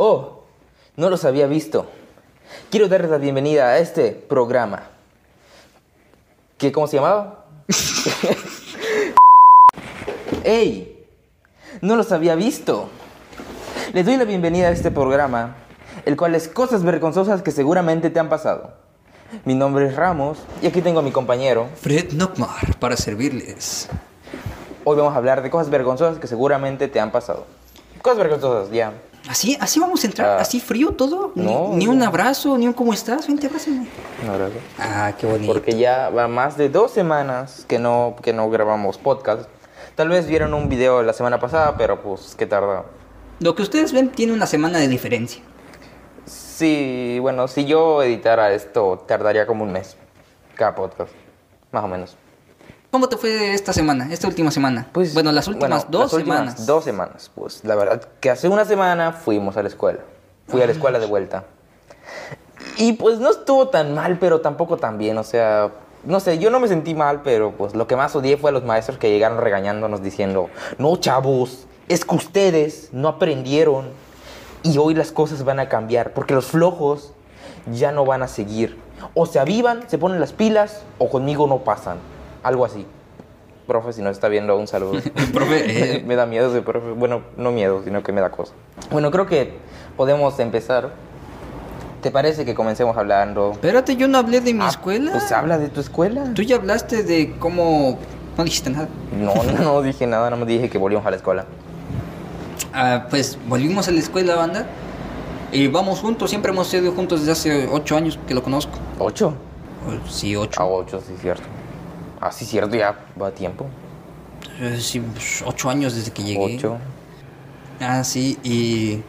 Oh, no los había visto. Quiero darles la bienvenida a este programa. ¿Qué, ¿Cómo se llamaba? ¡Ey! No los había visto. Les doy la bienvenida a este programa, el cual es cosas vergonzosas que seguramente te han pasado. Mi nombre es Ramos y aquí tengo a mi compañero. Fred Nockmar para servirles. Hoy vamos a hablar de cosas vergonzosas que seguramente te han pasado. Cosas vergonzosas, ya. ¿Así, así vamos a entrar? Ah. ¿Así frío todo? Ni- No, ni, no. un abrazo, ni un cómo estás. Vente, abrázame. No, gracias. Ah, qué bonito. Porque ya va más de dos semanas que no, que no grabamos podcast. Tal vez vieron un video la semana pasada, pero pues que tarda. Lo que ustedes ven tiene una semana de diferencia. Sí, bueno, si yo editara esto, tardaría como un mes. Cada podcast, más o menos. ¿Cómo te fue esta semana, esta última semana? bueno, las últimas Pues, bueno, dos las últimas semanas. Dos semanas. Pues la verdad que hace una semana fuimos a la escuela. Fui a la escuela de vuelta. Y pues no estuvo tan mal, pero tampoco tan bien. O sea, no sé, yo no me sentí mal, pero pues lo que más odié fue a los maestros que llegaron regañándonos diciendo, no chavos, es que ustedes no aprendieron y hoy las cosas van a cambiar, porque los flojos ya no van a seguir. O se avivan, se ponen las pilas, o conmigo no pasan. Algo así. Profe, si no está viendo, un saludo. Profe, eh. me da miedo ese profe. Bueno, no miedo, sino que me da cosa. Bueno, creo que podemos empezar. ¿Te parece que comencemos hablando? Espérate, yo no hablé de mi Ah, escuela. Pues habla de tu escuela. Tú ya hablaste de cómo... No dijiste nada. No, no, no dije nada, nada más dije que volvíamos a la escuela. Ah, pues volvimos a la escuela, banda. Y vamos juntos, siempre hemos sido juntos desde hace ocho años que lo conozco. ¿Ocho? Sí, ocho. A ocho, sí, cierto. Ah, sí, cierto, ya va a tiempo. Eh, Sí, pues, ocho años desde que llegué. Ocho. Ah, sí, y...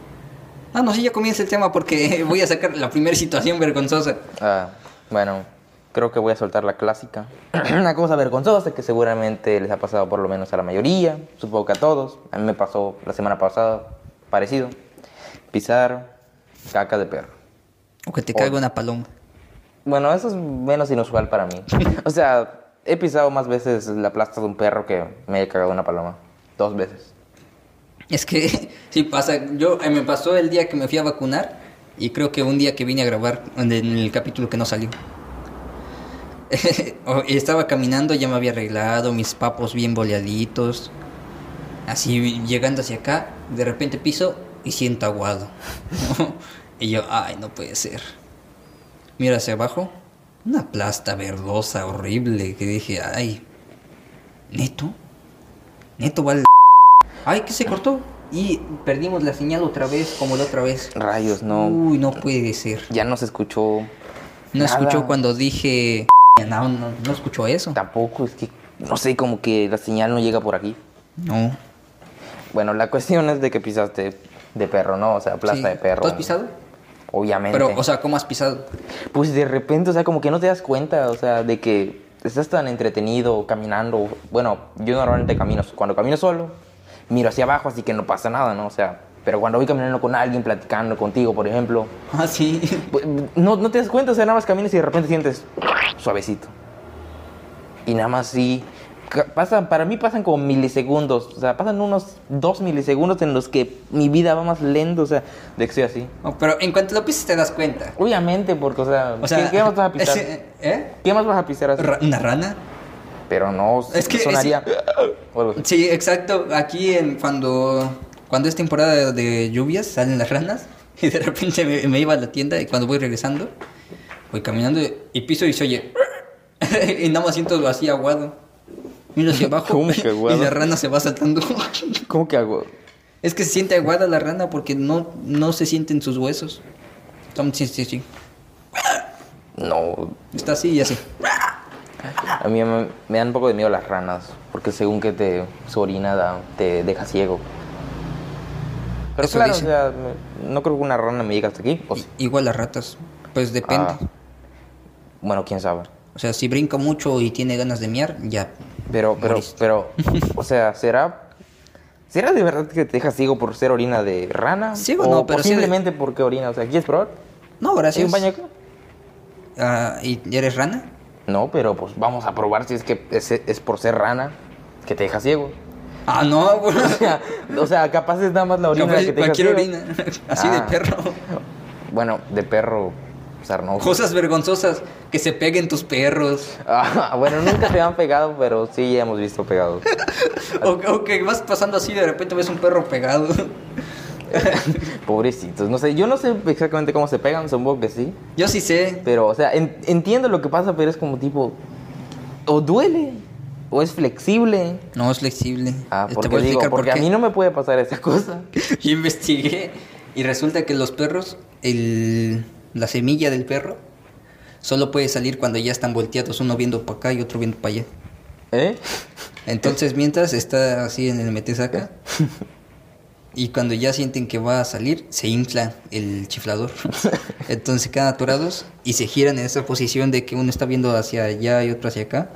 Ah, no, sí, ya comienza el tema porque voy a sacar la primera situación vergonzosa. Ah, bueno, creo que voy a soltar la clásica. Una cosa vergonzosa que seguramente les ha pasado por lo menos a la mayoría, supongo que a todos. A mí me pasó la semana pasada, parecido. Pisar caca de perro. O que te caiga una paloma. Bueno, eso es menos inusual para mí. O sea, he pisado más veces la plasta de un perro que me he cagado una paloma. Dos veces. Es que sí pasa, yo eh, me pasó el día que me fui a vacunar y creo que un día que vine a grabar en el, capítulo que no salió. O- y estaba caminando, ya me había arreglado, mis papos bien boleaditos. Así llegando hacia acá, de repente piso y siento aguado. y yo, ay, no puede ser. Mira hacia abajo, una plasta verdosa, horrible, que dije, ay, neto, neto vale. Ay, que se cortó. Y perdimos la señal otra vez, como la otra vez. Rayos, no. Uy, no puede ser. Ya no se escuchó. No nada. escuchó cuando dije. No, no, no escuchó eso. Tampoco, es que no sé, como que la señal no llega por aquí. No. Bueno, la cuestión es de que pisaste de perro, ¿no? O sea, plasta Sí. de perro. ¿Tú has pisado? Obviamente. Pero, o sea, ¿cómo has pisado? Pues de repente, o sea, como que no te das cuenta, o sea, de que estás tan entretenido caminando. Bueno, yo normalmente camino, cuando camino solo, miro hacia abajo, así que no pasa nada, ¿no? O sea, pero cuando voy caminando con alguien, platicando contigo, por ejemplo, Ah, sí. pues, no, no te das cuenta, o sea, nada más caminas y de repente sientes suavecito. Y nada más sí. Pasan, para mí pasan como milisegundos, o sea, pasan unos dos milisegundos en los que mi vida va más lento, o sea, de que soy así. Oh, pero en cuanto lo pises te das cuenta. Obviamente, porque, o sea, O sea, ¿qué, qué más vas a pisar? ¿Eh? ¿Qué más vas a pisar así? ¿Una rana? Pero no, Es que- sonaría... Sí, exacto. Aquí en cuando cuando es temporada de, de lluvias salen las ranas y de repente me, me iba a la tienda y cuando voy regresando voy caminando y piso y se oye y nada más siento así aguado. Miro hacia abajo ¿Cómo que aguado? y la rana se va saltando. ¿Cómo que hago? es que se siente aguada la rana porque no no se sienten sus huesos. Sí, sí, sí. No, Está así y así. a mí me, me dan un poco de miedo las ranas, porque según que te su orina da- te deja ciego. Pero Eso claro, o sea, no creo que una rana me llegue hasta aquí. Pues, Igual las ratas. Pues depende. ah, bueno, quién sabe. O sea, si brinca mucho y tiene ganas de miar, ya. Pero, pero, Moriste. pero, o sea, ¿será, ¿será de verdad que te deja ciego por ser orina de rana? Ciego o no, pero sí de- simplemente porque orina. O sea, ¿quieres probar? No, ¿Hay gracias. un baño acá? Ah, ¿Y eres rana? No, pero pues vamos a probar si es que es, es por ser rana que te deja ciego. Ah, no, güey. O sea, o sea, capaz es nada más la orina Capaz que te deja cualquier así, orina. Así de Ah. perro. Bueno, de perro Cosas vergonzosas. Que se peguen tus perros. Ah, bueno, nunca te han pegado, pero sí hemos visto pegados. O, o que vas pasando así de repente ves un perro pegado. Pobrecitos. No sé, yo no sé exactamente cómo se pegan, supongo que sí. Yo sí sé. Pero, o sea, en- entiendo lo que pasa, pero es como tipo. O duele, o es flexible. No es flexible. Ah, Te porque voy a digo, explicar por porque a mí no me puede pasar esa cosa. Yo investigué y resulta que los perros, el, la semilla del perro, solo puede salir cuando ya están volteados, uno viendo para acá y otro viendo para allá. ¿Eh? Entonces, mientras está así en el metesaca, y cuando ya sienten que va a salir, se infla el chiflador. Entonces se quedan atorados y se giran en esa posición de que uno está viendo hacia allá y otro hacia acá,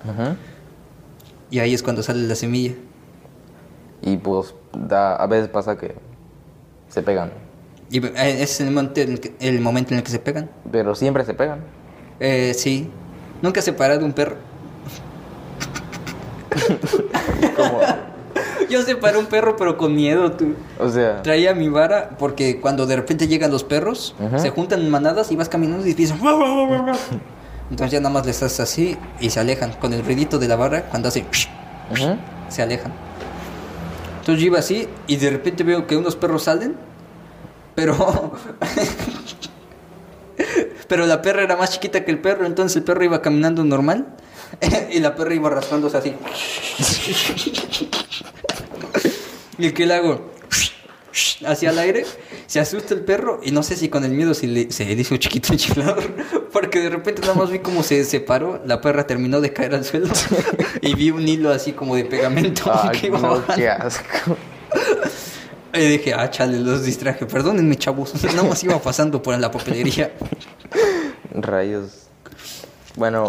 y ahí es cuando sale la semilla. Y pues, da, a veces pasa que se pegan. Y eh, es el momento en el que, el momento en el que se pegan. Pero siempre se pegan. Eh, sí. Nunca he separado un perro. Como, Yo separé un perro, pero con miedo, tú. o sea, Traía mi vara porque cuando de repente llegan los perros, se juntan en manadas y vas caminando y empiezan. Entonces ya nada más les haces así y se alejan. Con el ruidito de la vara, cuando hace. ujú. se alejan. Entonces yo iba así y de repente veo que unos perros salen, pero. pero la perra era más chiquita que el perro, entonces el perro iba caminando normal y la perra iba arrastrándose así. y el que le hago hacia el aire, se asusta el perro y no sé si con el miedo se le, se le hizo chiquito el chiflador, porque de repente nada más vi como se separó, la perra terminó de caer al suelo y vi un hilo así como de pegamento que Ay, iba no, qué asco. Y dije, ah, chale, los distraje, perdónenme chavos, nada más iba pasando por la papelería. Rayos. Bueno,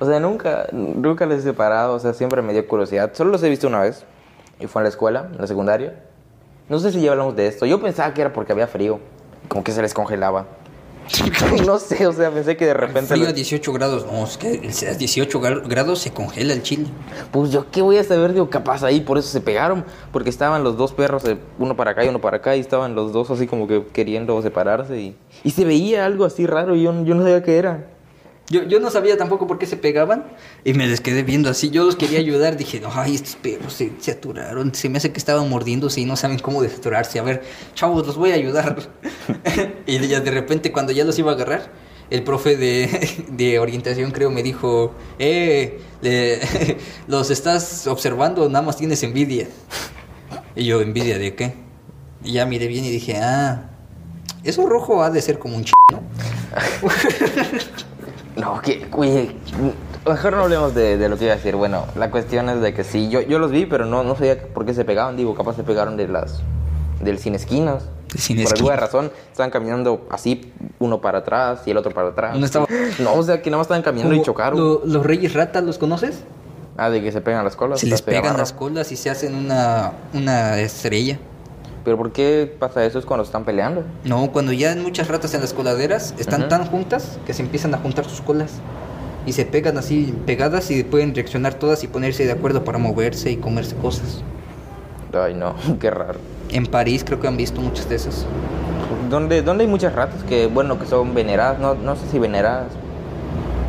o sea, nunca, nunca les he separado, o sea, siempre me dio curiosidad. Solo los he visto una vez, y fue en la escuela, en la secundaria. No sé si ya hablamos de esto. Yo pensaba que era porque había frío, como que se les congelaba. no sé, o sea, pensé que de repente... Frío a les- 18 grados, no, es que a 18 gra- grados se congela el chile. Pues yo qué voy a saber, digo, capaz ahí, por eso se pegaron, porque estaban los dos perros, eh, uno para acá y uno para acá, y estaban los dos así como que queriendo separarse, y, y se veía algo así raro, y yo, yo no sabía qué era. Yo, yo no sabía tampoco por qué se pegaban y me les quedé viendo así. Yo los quería ayudar. Dije, ay, estos perros se, se aturaron. Se me hace que estaban mordiéndose y no saben cómo desaturarse. A ver, chavos, los voy a ayudar. y ya de repente, cuando ya los iba a agarrar, el profe de, de orientación, creo, me dijo: Eh, le- los estás observando, nada más tienes envidia. Y yo, ¿envidia de qué? Y ya miré bien y dije, ah, eso rojo ha de ser como un ch. ¿No? Que, oye, mejor no hablemos de, de lo que iba a decir. Bueno, la cuestión es de que sí, yo, yo los vi, pero no, no sabía por qué se pegaban. Digo, capaz se pegaron de las, del sin esquinas. Sin por alguna razón, estaban caminando así, uno para atrás y el otro para atrás. Estaba- No, o sea, que nada más estaban caminando y chocaron. lo- los reyes ratas, ¿los conoces? Ah, de que se pegan las colas. Se les pegan las colas y se hacen una, una estrella. Pero ¿por qué pasa eso? Es cuando están peleando. No, cuando ya hay muchas ratas en las coladeras, están Ujú. tan juntas que se empiezan a juntar sus colas. Y se pegan así pegadas y pueden reaccionar todas y ponerse de acuerdo para moverse y comerse cosas. Ay, no, qué raro. En París creo que han visto muchas de esas. ¿Dónde, dónde hay muchas ratas que, bueno, que son veneradas? No, no sé si veneradas.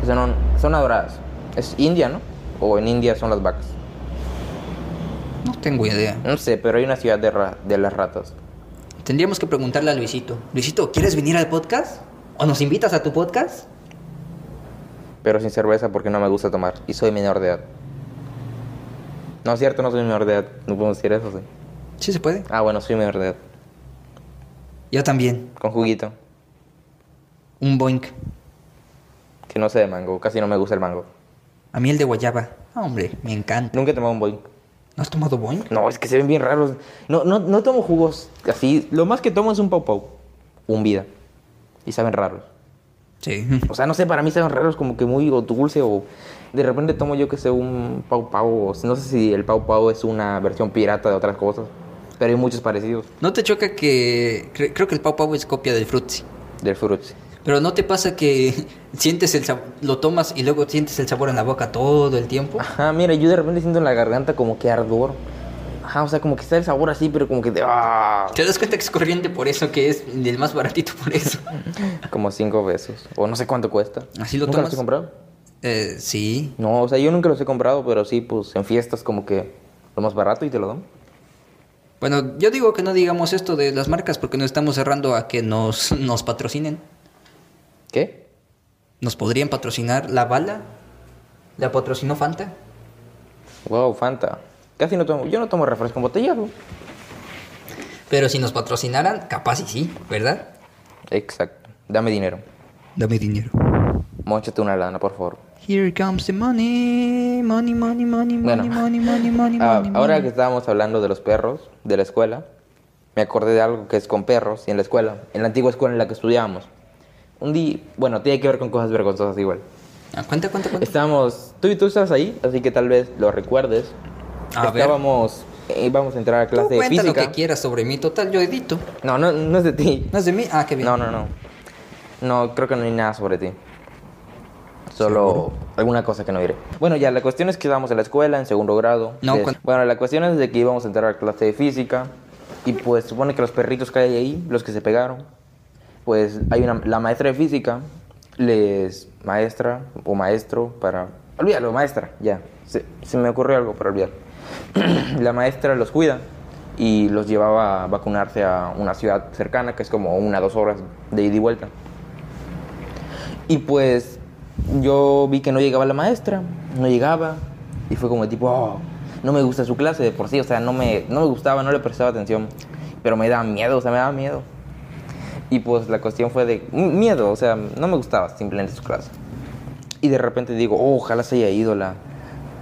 O sea, no, son adoradas. Es India, ¿no? O en India son las vacas. No tengo idea. No sé, pero hay una ciudad de, ra- de las ratas. Tendríamos que preguntarle a Luisito. Luisito, ¿quieres venir al podcast? ¿O nos invitas a tu podcast? Pero sin cerveza porque no me gusta tomar. Y soy menor de edad. No es cierto, no soy menor de edad. No podemos decir eso, sí. Sí se puede. Ah, bueno, soy menor de edad. Yo también. Con juguito. Un boink. Que no sé de mango. Casi no me gusta el mango. A mí el de guayaba. Ah, hombre, me encanta. Nunca he tomado un boing. ¿No has tomado boink? No, es que se ven bien raros. No, no, no tomo jugos así. Lo más que tomo es un pau pau. Un vida. Y saben raros. Sí. O sea, no sé, para mí saben raros como que muy o dulce o de repente tomo yo que sé un pau pau. O no sé si el pau pau es una versión pirata de otras cosas. Pero hay muchos parecidos. ¿No te choca que cre- creo que el Pau Pau es copia del Fruitsy? del Fruitsy. Pero ¿no te pasa que sientes el sabor, lo tomas y luego sientes el sabor en la boca todo el tiempo? Ajá, mira, yo de repente siento en la garganta como que ardor. Ajá, o sea, como que está el sabor así, pero como que de... ¡ah! ¿Te das cuenta que es corriente por eso, que es el más baratito por eso? Como cinco pesos. O no sé cuánto cuesta. ¿Así lo ¿Nunca tomas? los he comprado? Eh, sí. No, o sea, yo nunca los he comprado, pero sí, pues en fiestas como que lo más barato y te lo dan. Bueno, yo digo que no digamos esto de las marcas porque nos estamos cerrando a que nos, nos patrocinen. ¿Qué? ¿Nos podrían patrocinar la bala? ¿La patrocinó Fanta? Wow, Fanta. Casi no tomo, yo no tomo refresco embotellado. Pero si nos patrocinaran, capaz y sí, ¿verdad? Exacto. Dame dinero. Dame dinero. Móchate una lana, por favor. Here comes the money, money, money, money, Bueno. money, money, money, money, Ah, money, ahora money. que estábamos hablando de los perros de la escuela, me acordé de algo que es con perros y en la escuela, en la antigua escuela en la que estudiábamos. Un día, bueno, tiene que ver con cosas vergonzosas igual. Ah, cuenta, cuenta, cuenta. Estábamos, tú y tú estás ahí, así que tal vez lo recuerdes. A. Estábamos, eh, íbamos a entrar a Tú clase de cuenta lo física. que quieras sobre mí, total, yo edito. No, no, no es de ti. ¿No es de mí? Ah, qué bien. No, no, no. No, creo que no hay nada sobre ti. Solo alguna cosa que no diré. Bueno, ya, la cuestión es que íbamos a la escuela en segundo grado. No, cuan- Bueno, la cuestión es de que íbamos a entrar a clase de física. Y pues supone que los perritos que hay ahí, los que se pegaron, pues hay una, la maestra de física, les maestra o maestro para... Olvídalo, maestra, ya. Se, se me ocurrió algo para olvidar. la maestra los cuida y los llevaba a vacunarse a una ciudad cercana, que es como una dos horas de ida y vuelta. Y pues yo vi que no llegaba la maestra, no llegaba, y fue como tipo, "Oh, no me gusta su clase de por sí, o sea, no me, no me gustaba, no le prestaba atención, pero me daba miedo, o sea, me daba miedo. Y pues la cuestión fue de miedo, o sea, no me gustaba simplemente su clase. Y de repente digo, "Oh, ojalá se haya ido la,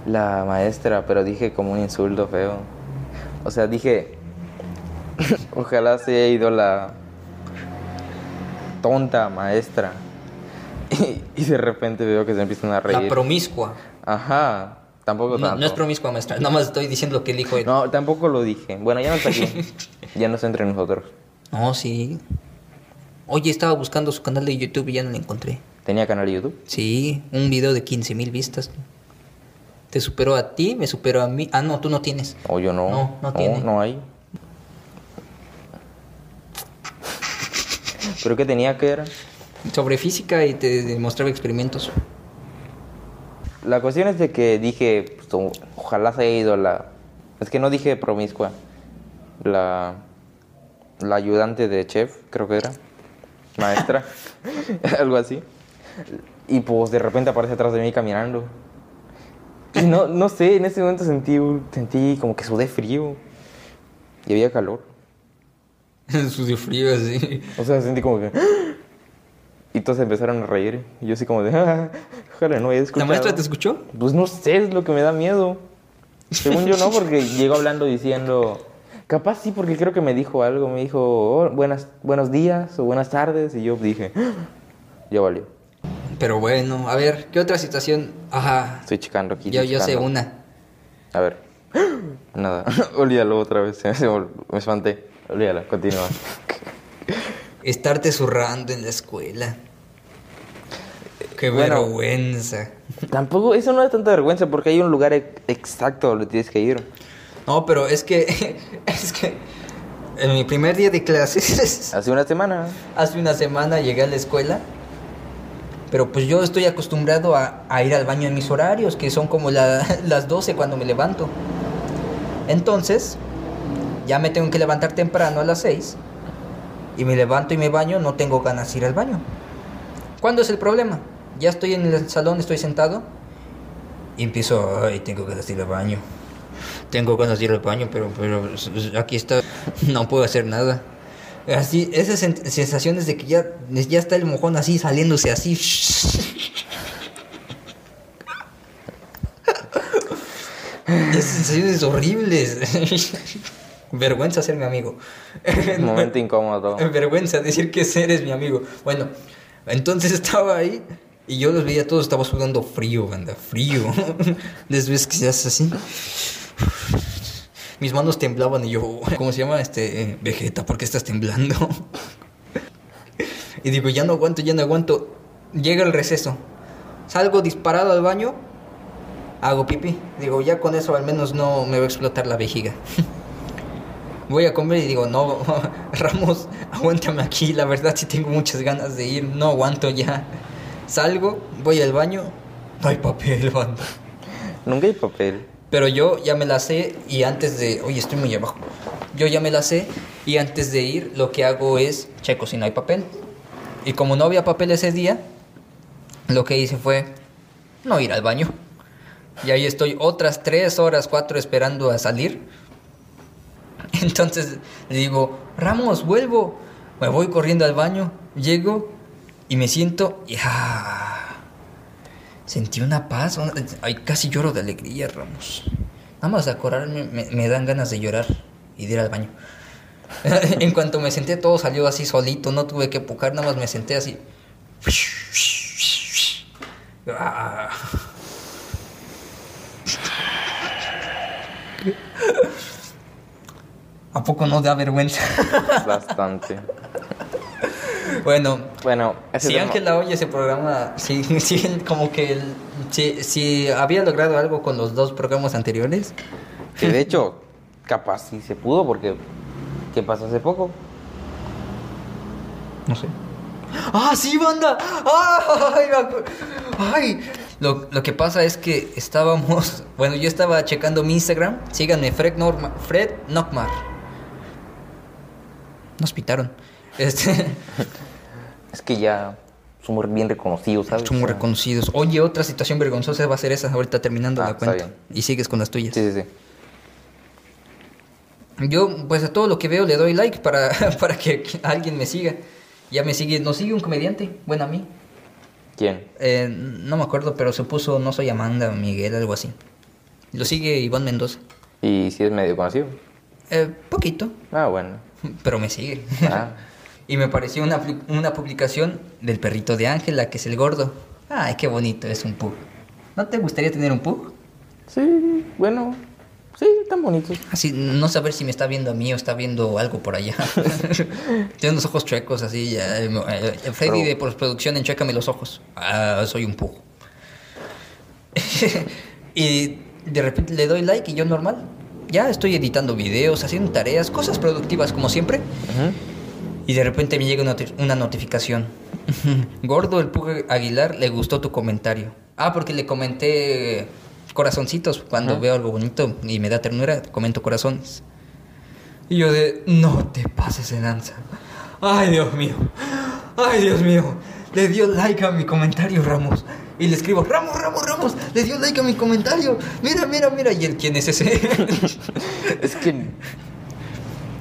la maestra, pero dije como un insulto feo. O sea, dije, ojalá se haya ido la tonta maestra. Y, y de repente veo que se empiezan a reír. La promiscua. Ajá, tampoco No, no es promiscua, maestra. Nada más estoy diciendo lo que él dijo él. No, tampoco lo dije. Bueno, ya no está aquí. ya no está entre nosotros. No, sí. Oye, estaba buscando su canal de YouTube y ya no lo encontré. ¿Tenía canal de YouTube? Sí, un video de 15 mil vistas. Te superó a ti, me superó a mí. Ah, no, tú no tienes. O yo no. No, no tiene. No hay. ¿Pero qué tenía que era? Sobre física y te demostraba experimentos. La cuestión es de que dije, pues, ojalá se haya ido la... Es que no dije promiscua. La... La ayudante de chef, creo que era. Maestra. Algo así. Y pues de repente aparece atrás de mí caminando. Y no, no sé, en ese momento sentí, sentí como que sudé frío. Y había calor. Sucio frío, así. O sea, sentí como que... Y todos empezaron a reír. Y yo así como de... "Ah, ojalá no haya ¿La escuchado. maestra te escuchó? Pues no sé, es lo que me da miedo. Según yo no, porque llegó hablando diciendo... Capaz sí, porque creo que me dijo algo. Me dijo, "Oh, buenas, buenos días o buenas tardes. Y yo dije, "Ah, ya valió. Pero bueno, a ver, ¿qué otra situación? Ajá. Estoy checando aquí. Yo, yo sé una. A ver. Nada. Olvídalo otra vez. Me, espanté. Olvídalo, continúa. Estarte zurrando en la escuela. Qué Bueno. vergüenza. Tampoco, eso no es tanta vergüenza porque hay un lugar exacto donde tienes que ir. No, pero es que. Es que. En mi primer día de clases. Hace una semana. Hace una semana llegué a la escuela. Pero pues yo estoy acostumbrado a, a ir al baño en mis horarios, que son como la- las 12 cuando me levanto. Entonces, ya me tengo que levantar temprano a las 6. Y me levanto y me baño, no tengo ganas de ir al baño. ¿Cuándo es el problema? Ya estoy en el salón, estoy sentado. Y empiezo, ay, tengo de ir al baño. Tengo ganas de ir al baño, pero, pero aquí está, no puedo hacer nada. Así, esas sen- sensaciones de que ya, ya está el mojón así, saliéndose así. Esas sensaciones horribles. Vergüenza ser mi amigo. Momento incómodo. Vergüenza decir que eres mi amigo. Bueno, entonces estaba ahí y yo los veía todos, estaba sudando frío, banda, frío. Les ves que se hace así. Mis manos temblaban y yo, ¿cómo se llama? Este, eh, Vegeta, ¿por qué estás temblando? Y digo, ya no aguanto, ya no aguanto. Llega el receso. Salgo disparado al baño. Hago pipí. Digo, ya con eso al menos no me va a explotar la vejiga. Voy a comer y digo, no, Ramos, aguántame aquí. La verdad sí tengo muchas ganas de ir. No aguanto ya. Salgo, voy al baño. No hay papel, banda. Nunca hay papel. Pero yo ya me la sé y antes de... Oye, estoy muy abajo. Yo ya me la sé y antes de ir lo que hago es checo si no hay papel. Y como no había papel ese día, lo que hice fue no ir al baño. Y ahí estoy otras tres horas, cuatro esperando a salir. Entonces le digo, Ramos, vuelvo. Me voy corriendo al baño, llego y me siento y ah, sentí una paz. ay, casi lloro de alegría, Ramos. Nada más de acordarme me, dan ganas de llorar y de ir al baño. en cuanto me senté, todo salió así solito, no tuve que pujar, nada más me senté así. ¿A poco no da vergüenza? Bastante. Bueno, Bueno, si tema- Ángela oye ese programa, sí, sí, como que el- si, si había logrado algo con los dos programas anteriores, Que de hecho, capaz sí se pudo porque... ¿Qué pasó hace poco? no sé. ¡Ah, sí, banda! ¡Ay! ¡Ay! Lo, lo que pasa es que estábamos. Bueno, yo estaba checando mi Instagram. Síganme, Fred, Norma, Fred Nockmar. Nos pitaron. Este, Es que ya somos bien reconocidos, ¿sabes? somos O sea, reconocidos. Oye, otra situación vergonzosa va a ser esa ahorita terminando Ah, la cuenta. Y sigues con las tuyas. Sí, sí, sí. Yo, pues a todo lo que veo le doy like para, para que alguien me siga. Ya me sigue, nos sigue un comediante, bueno, a mí. ¿Quién? Eh, no me acuerdo, pero se puso No soy Amanda, Miguel, algo así. Lo sigue Iván Mendoza. Y si es medio conocido. Eh, poquito, Ah, bueno. pero me sigue. Ah. y me pareció una, una publicación del perrito de Ángela, que es el gordo. Ay, qué bonito, es un pug. ¿No te gustaría tener un pug? Sí, bueno. Sí, tan bonitos. Así, no saber si me está viendo a mí o está viendo algo por allá. Tiene unos ojos chuecos, así. Ya, eh, eh, Freddy de postproducción, enchuécame los ojos. Ah, soy un pug. y de repente le doy like y yo normal. Ya estoy editando videos, haciendo tareas, cosas productivas como siempre. Ujú. Y de repente me llega una, una notificación. Gordo, el Pug Aguilar, le gustó tu comentario. Ah, porque le comenté corazoncitos cuando veo algo bonito y me da ternura, comento corazones. Y yo de, no te pases de lanza. Ay, Dios mío. Ay, Dios mío. Le dio like a mi comentario, Ramos. Y le escribo, Ramos, Ramos, Ramos, le dio like a mi comentario. Mira, mira, mira. ¿Y él quién es ese? Es que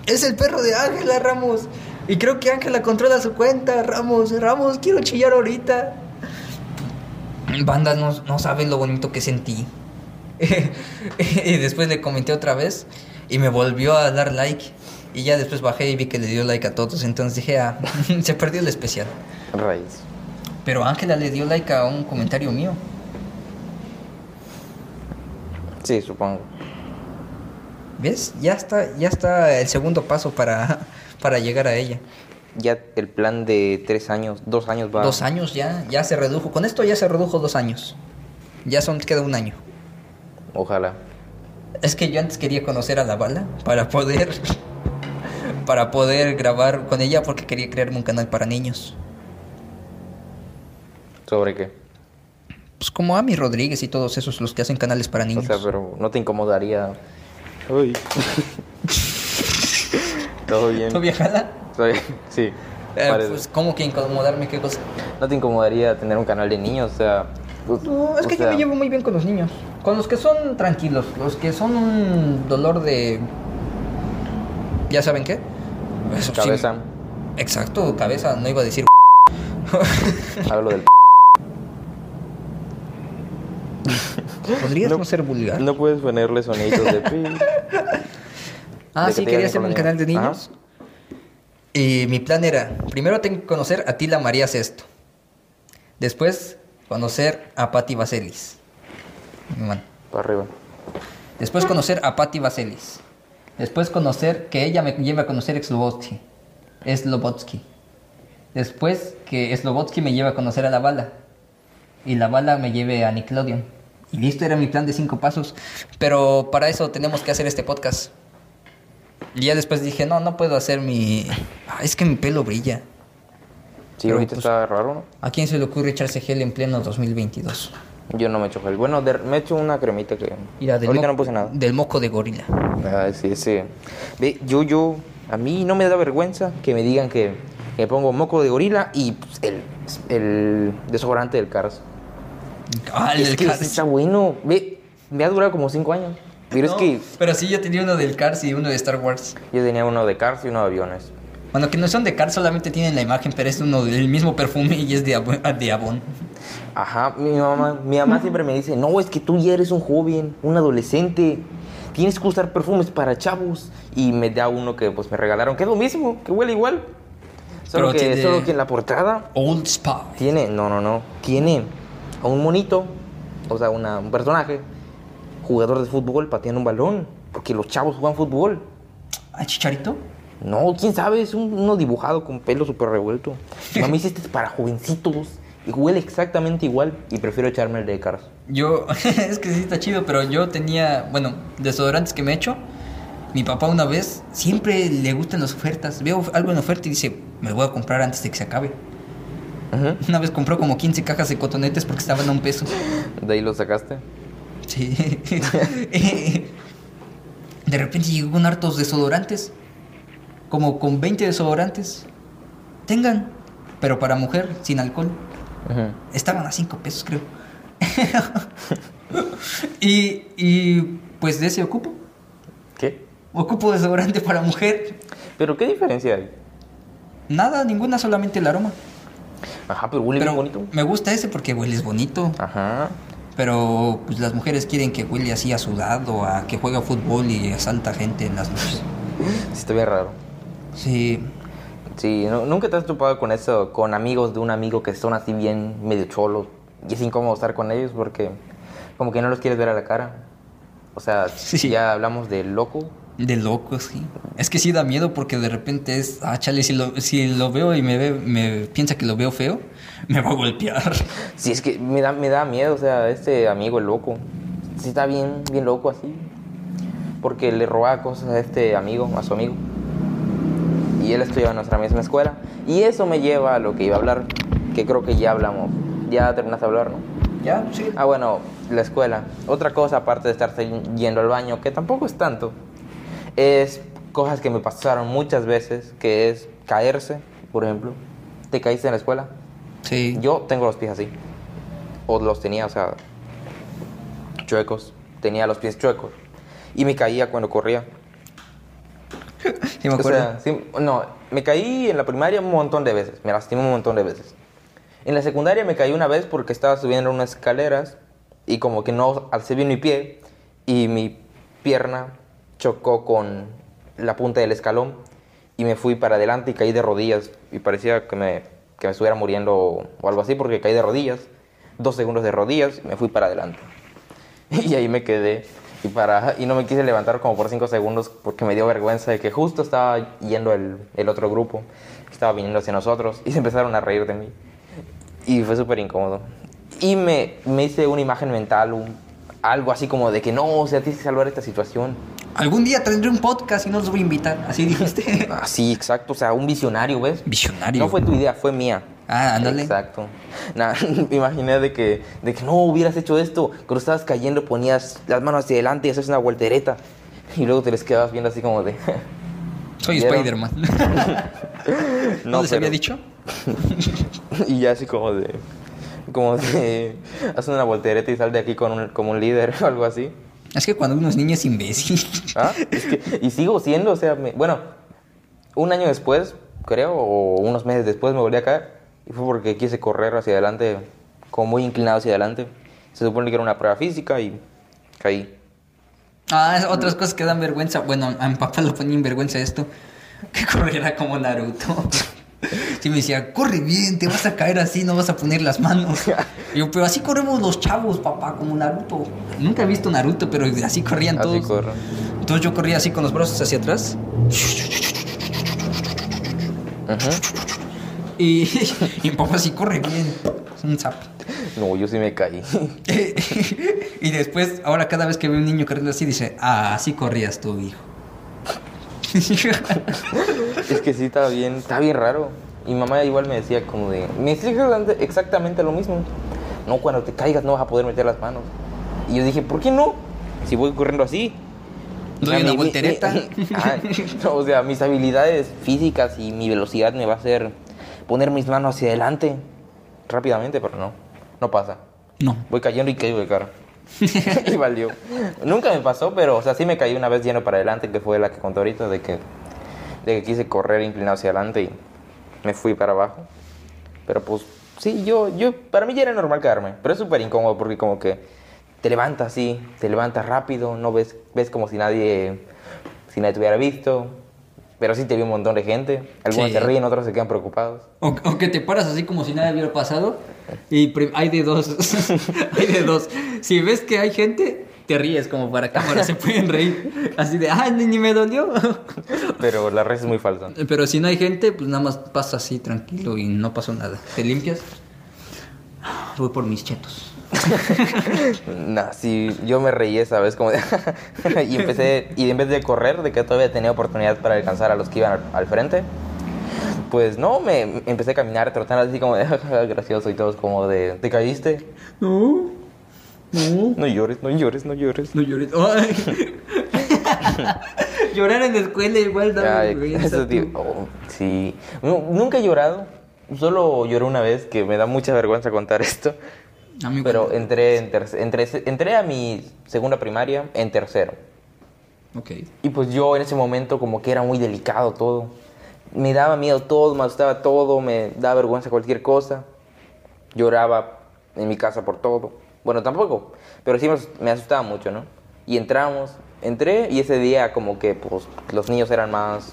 Es el perro de Ángela Ramos. Y creo que Ángela controla su cuenta. Ramos, Ramos, quiero chillar ahorita. Banda, no, no saben lo bonito que sentí. y después le comenté otra vez y me volvió a dar like. Y ya después bajé y vi que le dio like a todos. Entonces dije, ah, se perdió el especial. raíz. Pero Ángela le dio like a un comentario mío. Sí, supongo. ¿Ves? Ya está, ya está el segundo paso para, para llegar a ella. Ya el plan de tres años, dos años va. Dos años ya, ya se redujo. Con esto ya se redujo dos años. Ya son, queda un año. Ojalá. Es que yo antes quería conocer a la bala para poder para poder grabar con ella porque quería crearme un canal para niños. ¿Sobre qué? Pues como Ami Rodríguez y todos esos los que hacen canales para O niños. sea, pero no te incomodaría. Uy. Todo bien. ¿Tu viajala? Soy- Sí. Eh, pues cómo que incomodarme qué cosa. ¿No te incomodaría tener un canal de niños? O sea. pues, No, es que yo me llevo muy bien con los niños. Con los que son tranquilos, los que son un dolor de ¿Ya saben qué? Eso sí. Cabeza. Exacto, cabeza, no iba a decir Hablo del. ¿Podrías no, No- ser vulgar? No puedes ponerle sonidos de pi. Ah, sí, que quería con un los canal de niños. niños. Y mi plan era, primero tengo que conocer a Tila María Sesto. Después, conocer a Patti Vaselis. Para arriba. Después conocer a Patti Vaselis. Después conocer, que ella me lleve a conocer Slobotsky. Slobotsky. Después que Slobotsky me lleva a conocer a la bala. Y la bala me lleve a Nickelodeon. Y listo, era mi plan de cinco pasos. Pero para eso tenemos que hacer este podcast. Y ya después dije, no, no puedo hacer mi... Ah, es que mi pelo brilla. Sí, Pero, ahorita pues, está raro, ¿no? ¿A quién se le ocurre echarse gel en pleno 2022? Yo no me echo gel. Bueno, de- me echo una cremita que... Mira, del, ahorita no puse nada. del moco de gorila. Ah, sí, sí. Ve, yo, yo, a mí no me da vergüenza que me digan que, que me pongo moco de gorila y pues, el, el desodorante del Cars. Ah, el es del que Cars. está bueno. Ve, me ha durado como cinco años. Pero No, es que Pero sí, yo tenía uno del Cars y uno de Star Wars. yo tenía uno de Cars y uno de aviones. Bueno, que no son de Cars, solamente tienen la imagen, pero es uno del mismo perfume y es de, Abo- de Avon. Ajá, mi mamá, mi mamá siempre me dice, no, es que tú ya eres un joven, un adolescente. Tienes que usar perfumes para chavos. Y me da uno que pues me regalaron, que es lo mismo, que huele igual. Solo, Pero que, tiene- solo que en la portada Old Spice. Tiene, no, no, no. Tiene a un monito, o sea, una- un personaje, jugador de fútbol, pateando un balón. Porque los chavos juegan fútbol. ¿Ah, Chicharito? No, quién sabe, es un- uno dibujado con pelo súper revuelto. A mí este es para jovencitos. Y huele exactamente igual. Y prefiero echarme el de Cars. Yo, es que sí está chido, pero yo tenía, bueno, desodorantes que me he hecho. Mi papá una vez, siempre le gustan las ofertas. Veo algo en oferta y dice, me voy a comprar antes de que se acabe. Ujú. Una vez compró como 15 cajas de cotonetes porque estaban a un peso. De ahí lo sacaste. Sí. De repente llegó con hartos desodorantes. Como con 20 desodorantes. Tengan. Pero para mujer, sin alcohol. Estaban a 5 pesos, creo. y, y pues de ese ocupo. ¿Qué? Ocupo desodorante para mujer. ¿Pero qué diferencia hay? Nada, ninguna, solamente el aroma. Ajá, pero huele Pero bien bonito. me gusta ese porque hueles bonito. Ajá. Pero pues las mujeres quieren que huele así a sudado, a que juega fútbol y asalta gente en las noches. Sí, está bien raro. Sí, Sí, ¿nu- ¿nunca te has topado con eso, con amigos de un amigo que son así bien medio cholos? Y es incómodo estar con ellos porque como que no los quieres ver a la cara. O sea, Sí. ya hablamos de loco. de loco, sí. Es que sí da miedo porque de repente es, ah, chale, si lo, si lo veo y me ve, me piensa que lo veo feo, me va a golpear. Sí, es que me da, me da miedo, o sea, este amigo el loco. Sí está bien, bien loco así. Porque le robaba cosas a este amigo, a su amigo. Y él estudiaba en nuestra misma escuela. Y eso me lleva a lo que iba a hablar, que creo que ya hablamos. Ya terminaste de hablar, ¿no? Ya, sí. Ah, bueno, la escuela. Otra cosa, aparte de estarse yendo al baño, que tampoco es tanto, es cosas que me pasaron muchas veces, que es caerse, por ejemplo. ¿Te caíste en la escuela? Sí. Yo tengo los pies así. O los tenía, o sea, chuecos. Tenía los pies chuecos. Y me caía cuando corría. Sí, me O sea, sí, no, me caí en la primaria un montón de veces, me lastimé un montón de veces. En la secundaria me caí una vez porque estaba subiendo unas escaleras y como que no alcé bien mi pie y mi pierna chocó con la punta del escalón y me fui para adelante y caí de rodillas y parecía que me, que me estuviera muriendo o algo así porque caí de rodillas, dos segundos de rodillas y me fui para adelante. Y ahí me quedé. Y, para, y no me quise levantar como por cinco segundos porque me dio vergüenza de que justo estaba yendo el, el otro grupo, estaba viniendo hacia nosotros, y se empezaron a reír de mí. Y fue súper incómodo. Y me, me hice una imagen mental, algo así como de que no, o sea, tienes que salvar esta situación. Algún día tendré un podcast y no los voy a invitar. Así dijiste. Así, exacto, o sea, un visionario, ¿ves? Visionario. No fue tu idea, fue mía. Ah, ándale. Exacto. Nah, me imaginé de que, de que no hubieras hecho esto. Cuando estabas cayendo ponías las manos hacia adelante y haces una voltereta. Y luego te les quedabas viendo así como de... Soy. Spider-Man. ¿No, les pero- había dicho? y ya así como de... Como de... Haz una voltereta y sal de aquí con un, como un líder o algo así. Es que cuando uno es niño es imbécil. ¿Ah? Es que- y sigo siendo, o sea, me- bueno, un año después, creo, o unos meses después me volví a caer. Y fue porque quise correr hacia adelante, como muy inclinado hacia adelante. Se supone que era una prueba física y caí. Ah, es otras cosas que dan vergüenza. Bueno, a mi papá lo ponía en vergüenza esto. Que corriera como Naruto. Sí me decía, corre bien, te vas a caer así, no vas a poner las manos. Y yo, pero así corremos los chavos, papá, como Naruto. Nunca he visto Naruto, pero así corrían Así todos. Entonces yo corría así con los brazos hacia atrás. Y, y mi papá sí corre bien. Es un zap. No, yo sí me caí. y después, ahora cada vez que ve un niño corriendo así, dice, ah, así corrías tú, hijo. Es que sí, estaba bien, está bien raro. Y mamá igual me decía como de... Me decía exactamente lo mismo. No, cuando te caigas no vas a poder meter las manos. Y yo dije, ¿por qué no? Si voy corriendo así. O sea, Doy una mi- mi- voltereta. mi- Ah, no, o sea, mis habilidades físicas y mi velocidad me va a hacer poner mis manos hacia adelante rápidamente, pero no, no pasa. No. Voy cayendo y caigo de cara. y valió. Nunca me pasó, pero, o sea, sí me caí una vez lleno para adelante, que fue la que contó ahorita, de que, de que quise correr inclinado hacia adelante y me fui para abajo. Pero pues, sí, yo, yo, para mí ya era normal caerme, pero es súper incómodo porque como que te levantas así, te levantas rápido, no ves, ves como si nadie, si nadie te hubiera visto, pero sí te vio un montón de gente, algunos Sí. se ríen, otros se quedan preocupados. O, o que te paras así como si nada hubiera pasado. Y hay de dos. hay de dos. Si ves que hay gente, te ríes como para cámara. se pueden reír. Así de, ay, ni, ni me dolió. Pero la red es muy falsa. Pero si no hay gente, pues nada más pasa así tranquilo y no pasó nada. Te limpias. Voy por mis chetos. Nah, sí, yo me reí esa vez como de... y empecé, y en vez de correr, de que todavía tenía oportunidad para alcanzar a los que iban al, al frente, pues no, me empecé a caminar, trotando así como de gracioso y todos como de, ¿te caíste? No. No. No llores, no llores, no llores. No llores. Ay. Llorar en la escuela igual da vergüenza, oh, sí. Nu- Nunca he llorado, solo lloré una vez, que me da mucha vergüenza contar esto. Pero entré, en entré, entré a mi segunda primaria en tercero. Ok. Y pues yo en ese momento como que era muy delicado todo. Me daba miedo todo, me asustaba todo, me daba vergüenza cualquier cosa. Lloraba en mi casa por todo. Bueno, tampoco, pero sí me asustaba mucho, ¿no? Y entramos, entré y ese día como que pues los niños eran más,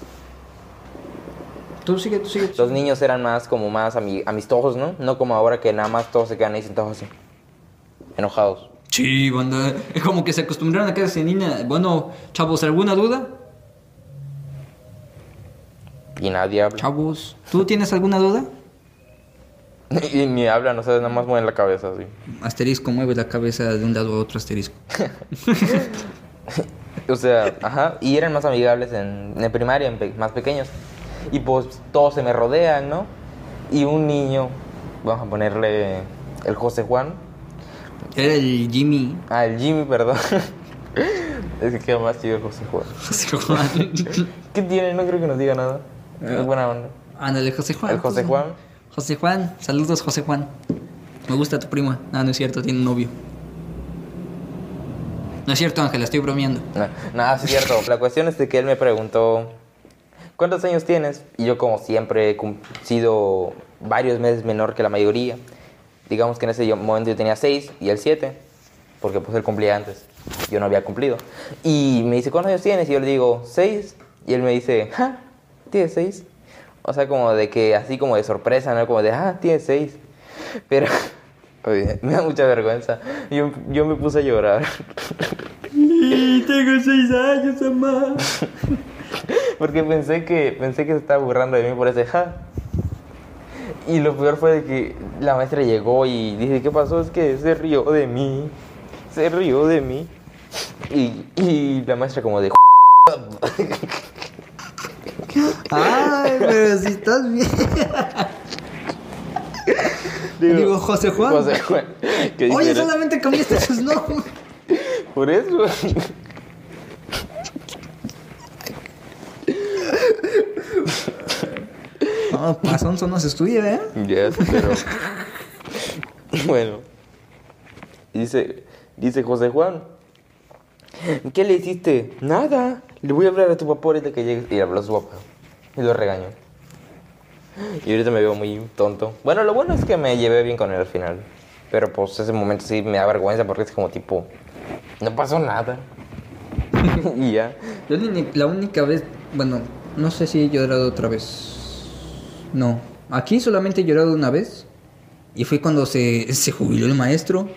Tú sigue, tú sigue. tú los sigue. niños eran más como más ami- amistosos, ¿no? No como ahora que nada más todos se quedan ahí sentados así, enojados. Sí, banda. Es como que se acostumbraron a quedarse en línea. Bueno, chavos, ¿alguna duda? Y nadie habla. Chavos, ¿tú tienes alguna duda? y ni hablan, o sea, nada más mueven la cabeza así. Asterisco mueve la cabeza de un lado a otro asterisco. O sea, ajá, y eran más amigables en, en primaria, en pe- más pequeños. Y pues todos se me rodean, ¿no? Y un niño, vamos a ponerle el José Juan. Era el Jimmy. Ah, el Jimmy, perdón. es que queda más chido el José Juan. José Juan. ¿Qué tiene? No creo que nos diga nada. Es buena onda. Ándale, José Juan. El José Juan. José Juan, saludos José Juan. Me gusta tu prima. No, no es cierto, tiene un novio. No es cierto, Ángela, estoy bromeando. No, nada, es cierto. La cuestión es de que él me preguntó, ¿cuántos años tienes? Y yo como siempre he sido varios meses menor que la mayoría. Digamos que en ese momento yo tenía seis y él siete, porque pues él cumplía antes. Yo no había cumplido. Y me dice, ¿cuántos años tienes? Y yo le digo, seis. Y él me dice, ¿ah? ¿Tienes seis? O sea, como de que, así como de sorpresa, ¿no? Como de, ah, tienes seis. Pero, oye, me da mucha vergüenza. Yo, yo me puse a llorar. Tengo seis años, mamá. Porque pensé que, pensé que se estaba burlando de mí por ese ja. Y lo peor fue de que la maestra llegó y dice, ¿qué pasó? Es que se rió de mí. Se rió de mí. Y, y la maestra como de... Ay, pero si estás bien. Digo, José Juan. José Juan. ¿Qué Oye, solamente cambiaste sus nombres. Por eso. No, pasonzo no se estudia, ¿eh? Ya, pero... bueno. Dice, dice José Juan. ¿Qué le hiciste? Nada. Le voy a hablar a tu papá ahorita que llegue. Y habló a su papá. Y lo regañó. Y ahorita me veo muy tonto. Bueno, lo bueno es que me llevé bien con él al final. Pero pues ese momento sí me da vergüenza porque es como tipo... No pasó nada. y ya. Yo la única vez, bueno, no sé si he llorado otra vez. No, aquí solamente he llorado una vez. Y fue cuando se, se jubiló el maestro.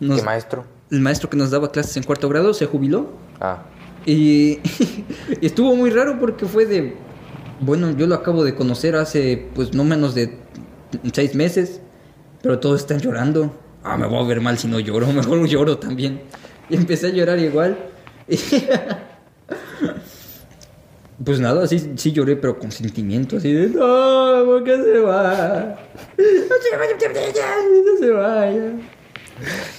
Nos- ¿Qué maestro? el maestro que nos daba clases en cuarto grado se jubiló. Ah. Y, y estuvo muy raro porque fue de... Bueno, yo lo acabo de conocer hace pues no menos de seis meses, pero todos están llorando. Ah, me voy a ver mal si no lloro, mejor lloro también. Y empecé a llorar igual. Pues nada, sí, sí lloré, pero con sentimiento, así de, no, ¿por qué se va? No se vaya.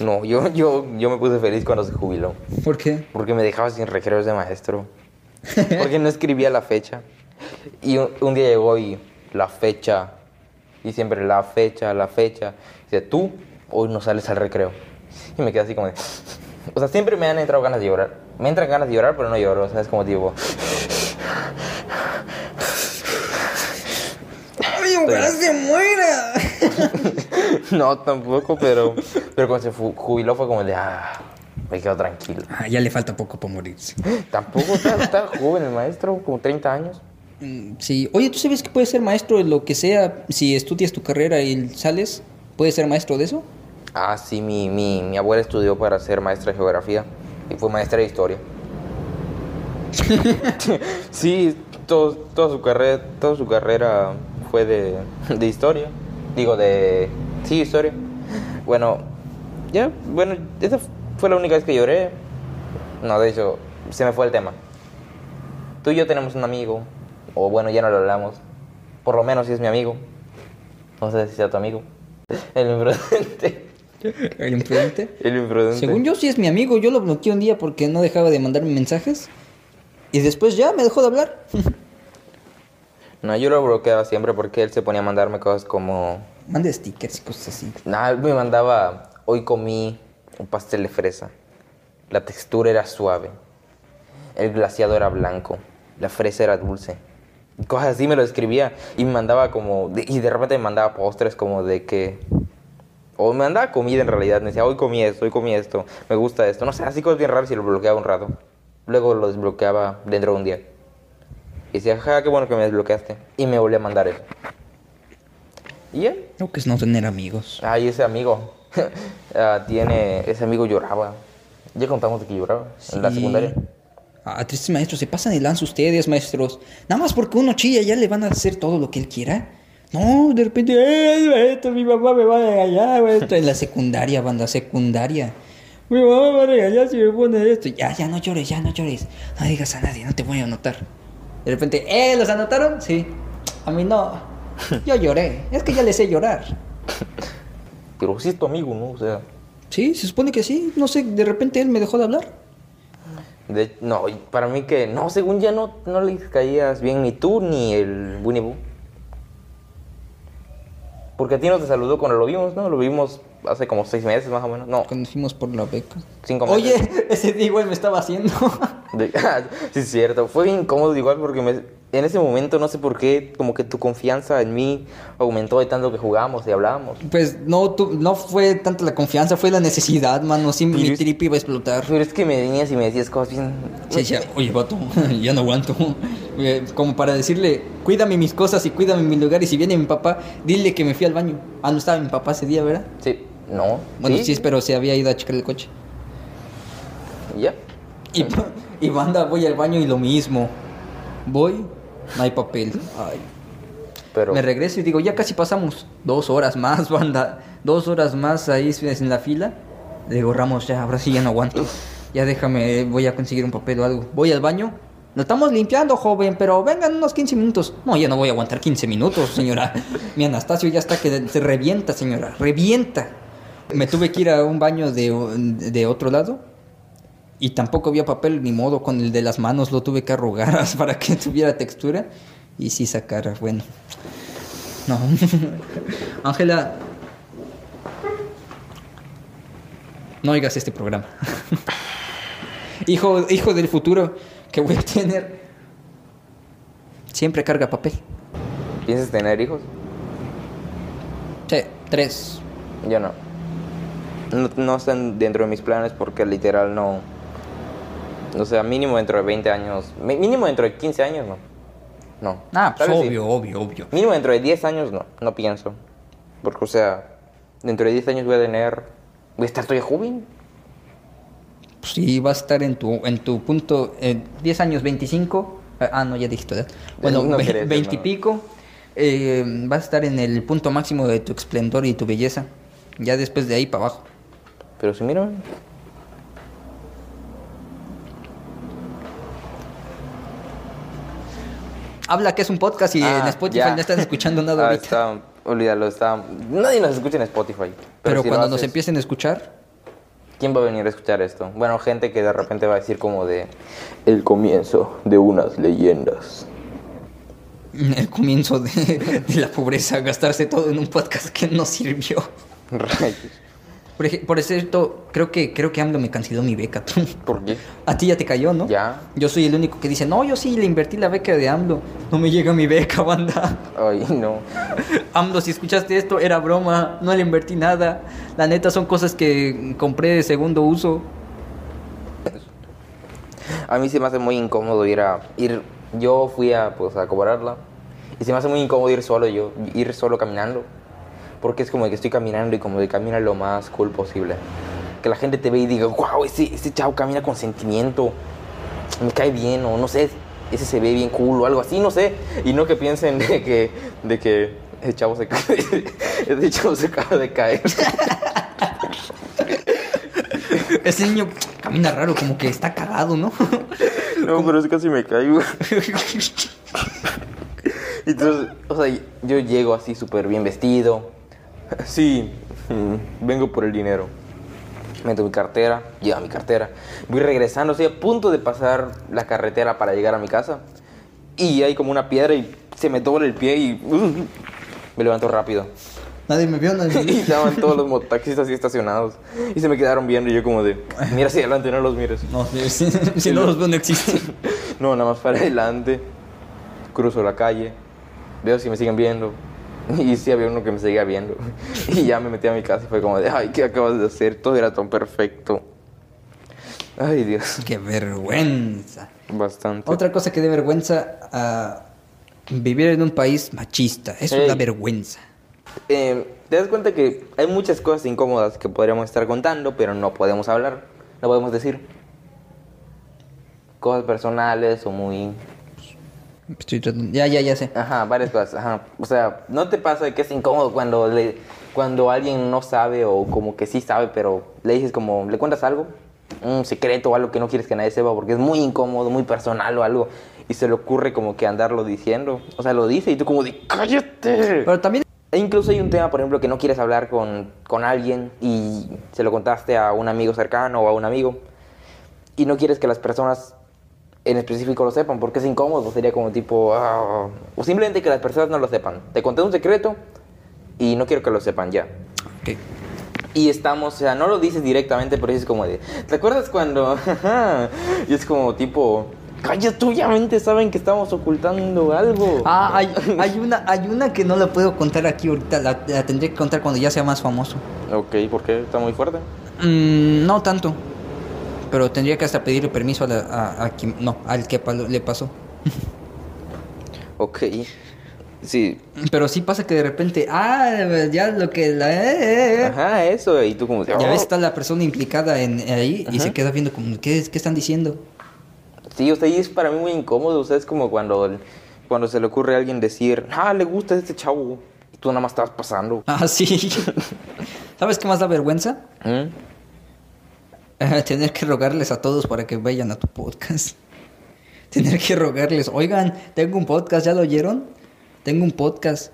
No, yo, yo, yo me puse feliz cuando se jubiló. ¿Por qué? Porque me dejaba sin recreos de maestro. Porque no escribía la fecha. Y un, un día llegó y la fecha. Y siempre la fecha, la fecha. Dice, tú hoy no sales al recreo. Y me quedé así como de... O sea, siempre me han entrado ganas de llorar. Me entran ganas de llorar, pero no lloro. O sea, es como tipo... ¡Ay, ojalá se muera! no, tampoco, pero... Pero cuando se jubiló fue como de... Ah, me quedo tranquilo. Ah, ya le falta poco para morirse. Tampoco está, está joven el maestro, como 30 años. Mm, Sí. Oye, ¿tú sabes que puedes ser maestro de lo que sea si estudias tu carrera y sales? ¿Puedes ser maestro de eso? Ah, sí, mi, mi, mi abuela estudió para ser maestra de geografía y fue maestra de historia. sí, todo, toda su carrera, toda su carrera fue de, de historia. Digo, de... Sí, historia. Bueno, ya, bueno, esa fue la única vez que lloré. No, de hecho, se me fue el tema. Tú y yo tenemos un amigo, o bueno, ya no lo hablamos. Por lo menos si es mi amigo. No sé si sea tu amigo. El imprudente. El imprudente. El imprudente. Según yo sí es mi amigo, yo lo bloqueé un día porque no dejaba de mandarme mensajes. Y después ya me dejó de hablar. No, yo lo bloqueaba siempre porque él se ponía a mandarme cosas como... Manda stickers y cosas así. Nada, él me mandaba, hoy comí un pastel de fresa. La textura era suave. El glaseado era blanco. La fresa era dulce. Cosas así me lo escribía. Y me mandaba como... y de repente me mandaba postres como de que... O me mandaba comida en realidad. Me decía, hoy comí esto, hoy comí esto. Me gusta esto. No sé, así cosas bien raras y lo bloqueaba un rato. Luego lo desbloqueaba dentro de un día. Y decía, ja, qué bueno que me desbloqueaste. Y me volví a mandar eso. Y ya. Creo que es no tener amigos. Ay, ese amigo. ah, tiene. Ese amigo lloraba. Ya contamos de que lloraba en la Sí. secundaria. Ah, tristes maestros, se pasan de lanza ustedes, maestros. Nada más porque uno chilla, ya le van a hacer todo lo que él quiera. No, de repente, ¡eh, maestro, mi mamá me va a regañar, maestro! En la secundaria, banda, secundaria. Mi mamá me va a regañar si me pone esto. Ya, ya, no llores, ya, no llores. No digas a nadie, no te voy a anotar. De repente, ¿eh, los anotaron? Sí. A mí no. Yo lloré. Es que ya le sé llorar. Pero sí es tu amigo, ¿no? O sea. Sí, se supone que sí. No sé, de repente él me dejó de hablar. de- no, para mí que. No, según ya no, no le caías bien ni tú ni el Winnie Pooh. Porque a ti no te saludó cuando lo vimos, ¿no? Lo vimos hace como seis meses más o menos. No, Cuando fuimos por la beca. cinco meses. Oye, ese día igual me estaba haciendo. Sí, es cierto. Fue incómodo igual porque me- en ese momento no sé por qué, como que tu confianza en mí aumentó de tanto que jugábamos y hablábamos. Pues no, tu- no fue tanto la confianza, fue la necesidad, mano. Sí, mi es- trip iba a explotar. Pero es que me venías y me decías cosas bien... Sí, decía, oye, vato, ya no aguanto. Eh, Como para decirle, cuídame mis cosas y cuídame mi lugar. Y si viene mi papá, dile que me fui al baño. Ah, no estaba mi papá ese día, ¿verdad? Sí, no. Bueno, sí, pero se había ido a checar el coche. Ya. Y, y banda, voy al baño y lo mismo. Voy, no hay papel. Ay. Pero... Me regreso y digo, ya casi pasamos dos horas más, banda. Dos horas más ahí en la fila. Le digo, Ramos, ya, ahora sí ya no aguanto. Ya déjame, voy a conseguir un papel o algo. Voy al baño. Lo estamos limpiando, joven, pero vengan unos 15 minutos. No, ya no voy a aguantar 15 minutos, señora. Mi Anastasio ya está que se revienta, señora. Revienta. Me tuve que ir a un baño de, de otro lado. Y tampoco había papel, ni modo, con el de las manos lo tuve que arrugar para que tuviera textura. Y sí sacara, bueno. No. Ángela. No oigas este programa. hijo, hijo del futuro que voy a tener. Siempre carga papel. ¿Piensas tener hijos? Sí, tres. Yo no. no. No están dentro de mis planes porque literal no... O sea, mínimo dentro de 20 años... Mínimo dentro de 15 años, no. No. Ah, pues vez sí. obvio, obvio, obvio. Mínimo dentro de 10 años, no. No pienso. Porque, o sea, dentro de 10 años voy a tener... Voy a estar todavía joven. Si vas a estar en tu, en tu punto, eh, 10 años, 25, Ah, ah, no, ya dijiste edad. Bueno, No ve- quería decir, veinte y no. pico. eh, vas a estar en el punto máximo de tu esplendor y tu belleza. Ya después de ahí para abajo. Pero si mira, Habla que es un podcast y en Ah, Spotify ya. no están escuchando nada Ah, ahorita. está- olvídalo, está... Nadie nos escucha en Spotify. Pero, si cuando nos haces, empiecen a escuchar, ¿Quién va a venir a escuchar esto? Bueno, gente que de repente va a decir como de... El comienzo de unas leyendas. el comienzo de, de la pobreza, gastarse todo en un podcast que no sirvió. Rayos. Por, ej- por cierto, creo que, creo que AMLO me canceló mi beca. ¿Por qué? A ti ya te cayó, ¿no? Ya. Yo soy el único que dice, no, yo sí le invertí la beca de AMLO. No me llega mi beca, banda. Ay, no. AMLO, si escuchaste esto, era broma. No le invertí nada. La neta son cosas que compré de segundo uso. A mí se me hace muy incómodo ir a... ir Yo fui a, pues, a cobrarla. Y se me hace muy incómodo ir solo yo. Ir solo caminando. Porque es como que estoy caminando y como de camina lo más cool posible. Que la gente te ve y diga, wow, ese, ese chavo camina con sentimiento. Me cae bien o no sé, ese se ve bien cool o algo así, no sé. Y no que piensen de que, de que ese chavo se ese chavo se acaba de caer. Ese niño camina raro, como que está cagado, ¿no? No, pero es casi me caigo. Entonces, o sea, yo llego así súper bien vestido. Sí, mm, vengo por el dinero. Meto mi cartera, lleva mi cartera. Voy regresando, estoy a punto de pasar la carretera para llegar a mi casa. Y hay como una piedra y se me dobla el pie y uh, me levanto rápido. Nadie me vio, nadie me Y vio. estaban todos los mototaxistas así estacionados. Y se me quedaron viendo y yo como de, mira hacia adelante, no los mires. No, si, si- si no los veo, no existen. No, nada más para adelante. Cruzo la calle. Veo si me siguen viendo. Y sí había uno que me seguía viendo. Y ya me metí a mi casa y fue como de, ay, ¿qué acabas de hacer? Todo era tan perfecto. Ay, Dios. Qué vergüenza. Bastante. Otra cosa que de vergüenza, ah, vivir en un país machista. Es Ey. una vergüenza. Eh, Te das cuenta que hay muchas cosas incómodas que podríamos estar contando, pero no podemos hablar. No podemos decir. Cosas personales o muy Estoy tratando- Ya, ya, ya sé. Ajá, varias cosas. Ajá. O sea, ¿no te pasa que es incómodo cuando le, cuando alguien no sabe o como que sí sabe, pero le dices como, le cuentas algo, un secreto o algo que no quieres que nadie sepa porque es muy incómodo, muy personal o algo, y se le ocurre como que andarlo diciendo? O sea, lo dice y tú como de, ¡cállate! Pero también E incluso hay un tema, por ejemplo, que no quieres hablar con, con alguien y se lo contaste a un amigo cercano o a un amigo y no quieres que las personas en específico lo sepan porque es incómodo, sería como tipo, ah, o simplemente que las personas no lo sepan. Te conté un secreto y no quiero que lo sepan ya. Ok. Y estamos, o sea, no lo dices directamente, pero dices como de, ¿te acuerdas cuando? y es como tipo, cállate, obviamente saben que estamos ocultando algo. Ah, hay, hay, una, hay una que no la puedo contar aquí ahorita. La, la tendré que contar cuando ya sea más famoso. Ok, ¿por qué? ¿Está muy fuerte? Mm, no tanto. Pero tendría que hasta pedirle permiso a, la- a- a quien- no, al que le pasó. Ok. Sí. Pero sí pasa que de repente, ah, ya lo que la... eh, eh, eh. Ajá, eso. Y tú como Ya "Oh". ves, está la persona implicada en ahí y Ajá. se queda viendo como, ¿qué, qué están diciendo? Sí, o sea, y es para mí muy incómodo. O sea, es como cuando, cuando se le ocurre a alguien decir, ah, le gusta este chavo. Y tú nada más estás pasando. Ah, sí. ¿Sabes qué más da vergüenza? ¿Mm? Tener que rogarles a todos para que vayan a tu podcast. Tener que rogarles, oigan, tengo un podcast, ¿ya lo oyeron? Tengo un podcast.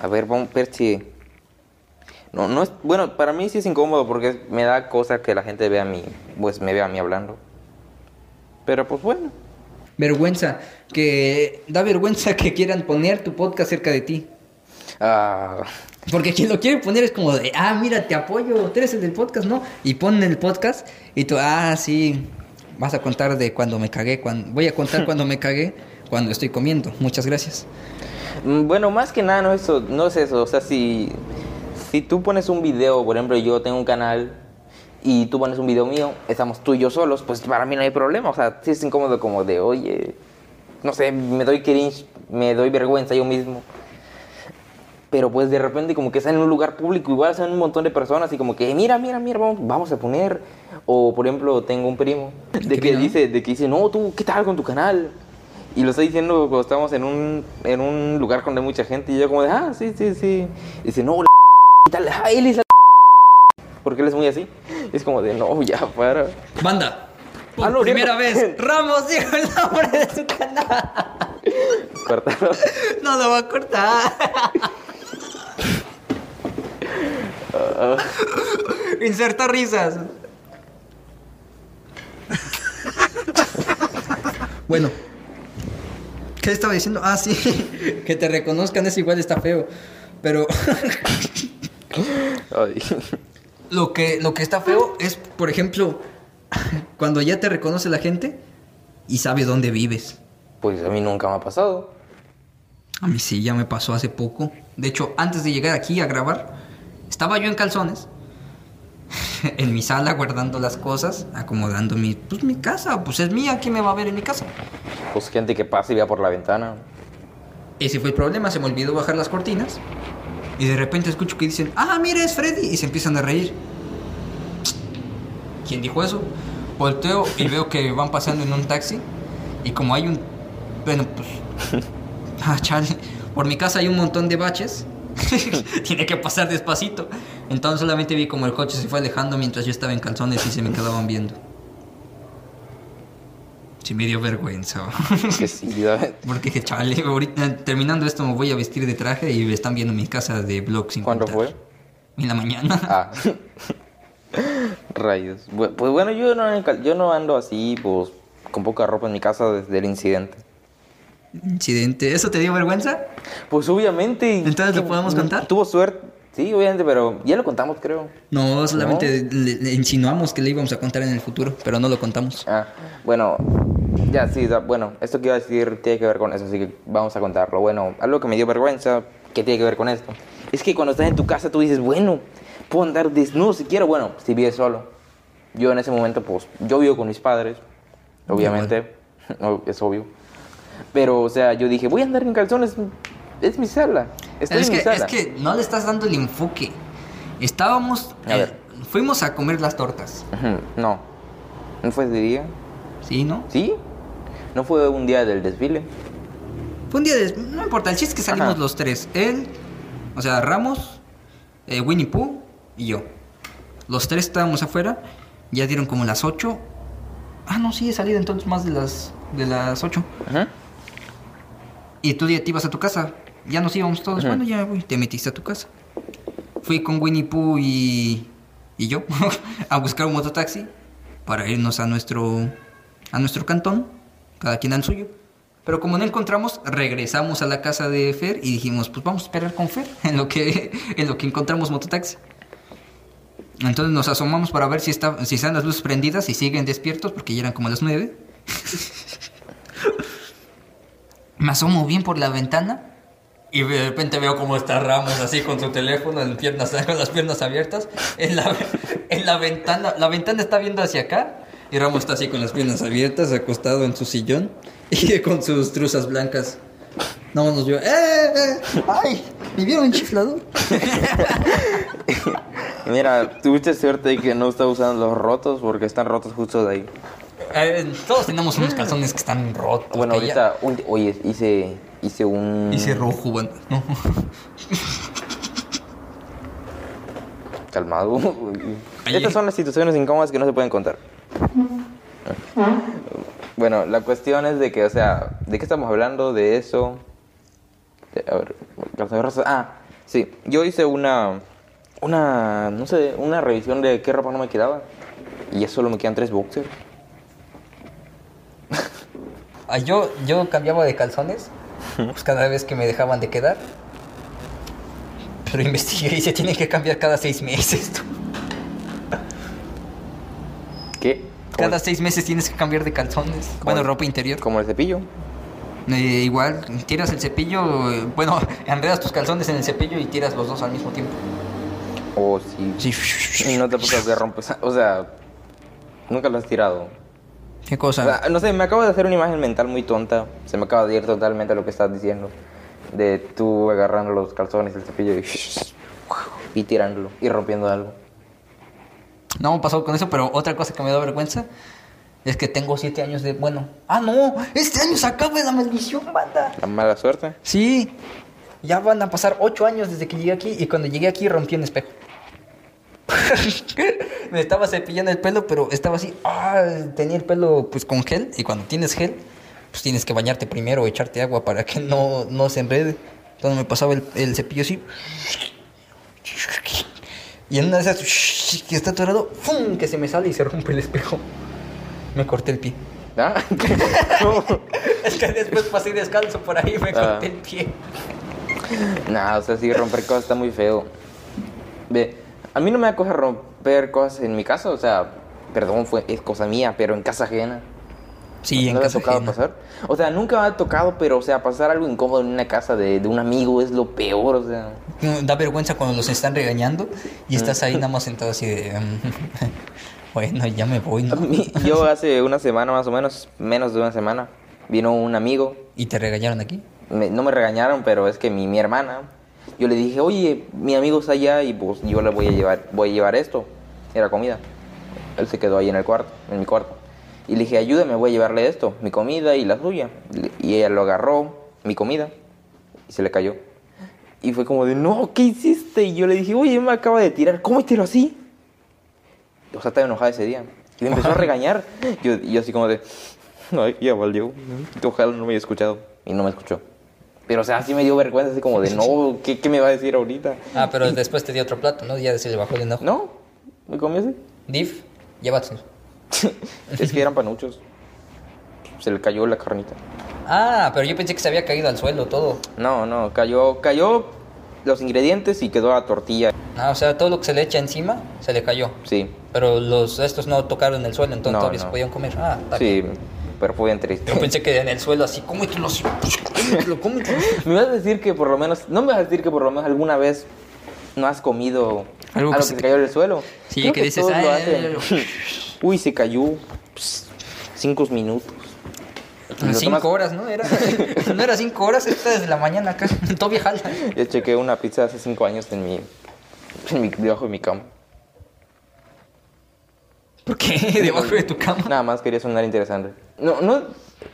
A ver, vamos a ver si... No, no es... Bueno, para mí sí es incómodo porque me da cosa que la gente vea a mí, pues me vea a mí hablando. Pero pues bueno. Vergüenza, que da vergüenza que quieran poner tu podcast cerca de ti. Ah, Porque quien lo quiere poner es como de, ah, mira, te apoyo, tú eres el del podcast, ¿no? Y ponen el podcast y tú, ah, sí, vas a contar de cuando me cagué, cuando... voy a contar cuando me cagué, cuando estoy comiendo. Muchas gracias. Mm, Bueno, más que nada no, eso, no es eso. O sea, si, si tú pones un video, por ejemplo, yo tengo un canal y tú pones un video mío, estamos tú y yo solos, pues para mí no hay problema. O sea, sí es incómodo como de, oye, no sé, me doy cringe, me doy vergüenza yo mismo. Pero pues de repente como que está en un lugar público, igual son un montón de personas y como que, mira, mira, mira, vamos, vamos a poner. O por ejemplo, tengo un primo de ¿Qué que dice, de que dice, no, tú, ¿qué tal con tu canal? Y lo está diciendo cuando estamos en un, en un lugar con mucha gente y yo como de, ah, sí, sí, sí. Y dice, no, la ¿qué tal? Ah, él es la porque él es muy así. Y es como de, no, ya, para. Banda. Por Ah, no, primera cierto. vez, Ramos dijo el nombre de su canal. Cortalo. No lo va a cortar. Inserta risas. bueno. ¿Qué estaba diciendo? Ah, sí. Que te reconozcan es igual, está feo. Pero Ay. lo que, lo que está feo es, por ejemplo, cuando ya te reconoce la gente y sabe dónde vives. Pues a mí nunca me ha pasado. A mí sí, ya me pasó hace poco. De hecho, antes de llegar aquí a grabar, estaba yo en calzones, en mi sala guardando las cosas, acomodando mi, pues, mi casa. Pues es mía, ¿quién me va a ver en mi casa? Pues gente que pasa y vea por la ventana. Ese fue el problema, se me olvidó bajar las cortinas. Y de repente escucho que dicen, ah, mira, es Freddy. Y se empiezan a reír. ¿Quién dijo eso? Volteo y veo que van pasando en un taxi. Y como hay un... Bueno, pues... Ah, chale. Por mi casa hay un montón de baches. Tiene que pasar despacito. Entonces solamente vi como el coche se fue alejando mientras yo estaba en calzones y se me quedaban viendo. Sí me dio vergüenza. Que sí, ¿sabes? Porque dije, chale, ahorita terminando esto me voy a vestir de traje y me están viendo mi casa de blog sin ¿Cuándo contar. fue? En la mañana. Ah. Rayos. Pues bueno, yo no, yo no ando así, pues, con poca ropa en mi casa desde el incidente. Incidente. ¿Eso te dio vergüenza? Pues obviamente. Entonces, ¿lo podemos contar? Tuvo suerte. Sí, obviamente, pero ya lo contamos, creo. No, solamente Le, le insinuamos que le íbamos a contar en el futuro, pero no lo contamos. Ah, bueno, ya sí, da- bueno, esto que iba a decir tiene que ver con eso, así que vamos a contarlo. Bueno, algo que me dio vergüenza, que tiene que ver con esto, es que cuando estás en tu casa tú dices, bueno, puedo andar desnudo si quiero, bueno, si vives solo. Yo en ese momento, pues, yo vivo con mis padres, obviamente, no, es obvio. Pero, o sea, yo dije, voy a andar en calzones, es mi sala, estoy es, en que, mi sala. es que no le estás dando el enfoque. Estábamos... A eh, ver. fuimos a comer las tortas. No, ¿no fue ese día? ¿Sí, no? ¿Sí? ¿No fue un día del desfile? Fue un día de... No importa, el chiste es que salimos Ajá. los tres. Él, o sea, Ramos, eh, Winnie Pooh y yo. Los tres estábamos afuera. Ya dieron como las 8. Ah, no, sí, he salido entonces más de las, de las 8. Ujú. Y tú te ibas a tu casa. Ya nos íbamos todos. Bueno, ya voy. Te metiste a tu casa. Fui con Winnie Pooh y, y yo a buscar un mototaxi para irnos a nuestro, a nuestro cantón. Cada quien al suyo. Pero como no encontramos, regresamos a la casa de Fer y dijimos, pues vamos a esperar con Fer en lo que, en lo que encontramos mototaxi. Entonces nos asomamos para ver si, está, si están las luces prendidas y siguen despiertos porque ya eran como las nueve. Me asomo bien por la ventana y de repente veo cómo está Ramos así con su teléfono en piernas, con las piernas abiertas en la, en la ventana. La ventana está viendo hacia acá y Ramos está así con las piernas abiertas, acostado en su sillón y con sus truzas blancas. No nos vio. ¡Eh! eh! ¡Ay! ¿Me vieron en? Mira, tuviste suerte de que no estaba usando los rotos porque están rotos justo de ahí. Eh, todos tenemos unos calzones que están rotos. Bueno, ya- ahorita, un- oye, hice, hice un... Hice rojo, bueno. No. Calmado. Estas son las situaciones incómodas que no se pueden contar. Bueno, la cuestión es de que, o sea, ¿de qué estamos hablando? De eso. A ver, calzones rosas. Ah, sí. Yo hice una, una, no sé, una revisión de qué ropa no me quedaba. Y ya solo me quedan tres boxers. Ah, yo, yo cambiaba de calzones pues cada vez que me dejaban de quedar. Pero investigué y se tienen que cambiar cada seis meses. tú. ¿Qué? Cada seis meses tienes que cambiar de calzones. Bueno, el- ropa interior. como el cepillo. Eh, igual, tiras el cepillo, eh, bueno, enredas tus calzones en el cepillo y tiras los dos al mismo tiempo. O si Sí. no te pasa que rompes. O sea, nunca lo has tirado. ¿Qué O cosa? sea, no sé, me acabo de hacer una imagen mental muy tonta. Se me acaba de ir totalmente lo que estás diciendo. De tú agarrando los calzones, el cepillo y, y tirándolo y rompiendo algo. No me pasó con eso, pero otra cosa que me da vergüenza es que tengo siete años de. Bueno. Ah, no. Este año se acaba la maldición, banda. La mala suerte. Sí. Ya van a pasar ocho años desde que llegué aquí y cuando llegué aquí rompí un espejo. me estaba cepillando el pelo, pero estaba así. Ah, tenía el pelo pues con gel y cuando tienes gel, pues tienes que bañarte primero o echarte agua para que no, no se enrede. Entonces me pasaba el, el cepillo así. Y en una de esas que está atorado, ¡fum! que se me sale y se rompe el espejo. Me corté el pie. ¿Ah? Es que después pasé descalzo por ahí y me Ah. corté el pie. Nah, o sea, sí, romper cosas está muy feo. Ve, a mí no me da cosa romper cosas en mi casa, o sea, perdón, fue, es cosa mía, pero en casa ajena. Sí, en ¿No te ha casa tocado ajena. pasar? O sea, nunca me ha tocado, pero, o sea, pasar algo incómodo en una casa de, de un amigo es lo peor, o sea. No, Da vergüenza cuando los están regañando y estás ahí nada más sentado así de... mm, bueno, ya me voy, ¿no? mí- Yo hace una semana más o menos, menos de una semana, vino un amigo ¿Y te regañaron aquí? me- no me regañaron, pero es que mi, mi hermana, yo le dije, oye, mi amigo está allá y pues yo le voy a llevar, voy a llevar esto. Era comida. Él se quedó ahí en el cuarto, en mi cuarto. Y le dije, ayúdame, voy a llevarle esto, mi comida y la suya. Y ella lo agarró, mi comida, y se le cayó. Y fue como de, no, ¿qué hiciste? Y yo le dije, oye, me acaba de tirar, ¿cómo tiró así? O sea, estaba enojada ese día. Y me empezó a regañar. Yo, yo así como de, ay, ya valió. Ojalá no me haya escuchado. Y no me escuchó. Pero, o sea, sí me dio vergüenza, así como de, no, ¿qué, qué me va a decir ahorita? Ah, pero después te di otro plato, ¿no? Ya se le bajó el enojo. No, me comió así. Div, llévatelo. es que eran panuchos. Se le cayó la carnita. Ah, pero yo pensé que se había caído al suelo todo. No, no, cayó, cayó los ingredientes y quedó la tortilla. Ah, o sea, todo lo que se le echa encima se le cayó. Sí, Pero los estos no tocaron el suelo, entonces No, todavía se podían comer. Ah, está sí, fue bien triste. Yo pensé que en el suelo así, cómetelo así, cómetelo, cómetelo. Me vas a decir que por lo menos, no me vas a decir que por lo menos alguna vez no has comido Algo algo, que que, se- se cayó del suelo. Sí, Creo que dices, todos lo "Ay, hacen. ay, Uy, se cayó. Pss, cinco minutos. Cinco tomas- horas, ¿no? Era, no era cinco horas, está desde la mañana acá. Todavía jala. Yo chequé una pizza hace cinco años en mi, en mi debajo de mi cama. ¿Por qué? Debajo de tu cama. Nada más quería sonar interesante. No, no,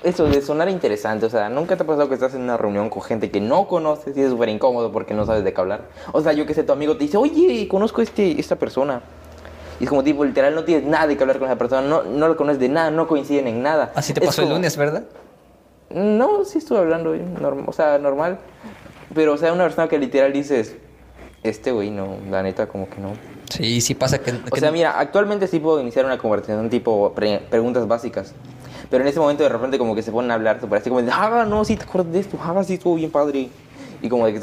eso de sonar interesante, o sea, nunca te ha pasado que estás en una reunión con gente que no conoces y es súper incómodo porque no sabes de qué hablar. O sea, yo que sé, tu amigo te dice, oye, conozco este, esta persona. Y es como tipo, literal, no tienes nada de que hablar con esa persona, no, no lo conoces de nada, no coinciden en nada. Así te Es pasó el como- lunes, ¿verdad? No, sí estuve hablando, bien, norm- o sea, normal. Pero, o sea, una persona que literal dices, este güey, no, la neta, como que no. Sí, sí pasa que... O que- sea, mira, actualmente sí puedo iniciar una conversación tipo pre- preguntas básicas. Pero en ese momento de repente como que se ponen a hablar súper así como de, ah, no, sí te acuerdas de esto, ah, sí estuvo bien padre. Y como de que...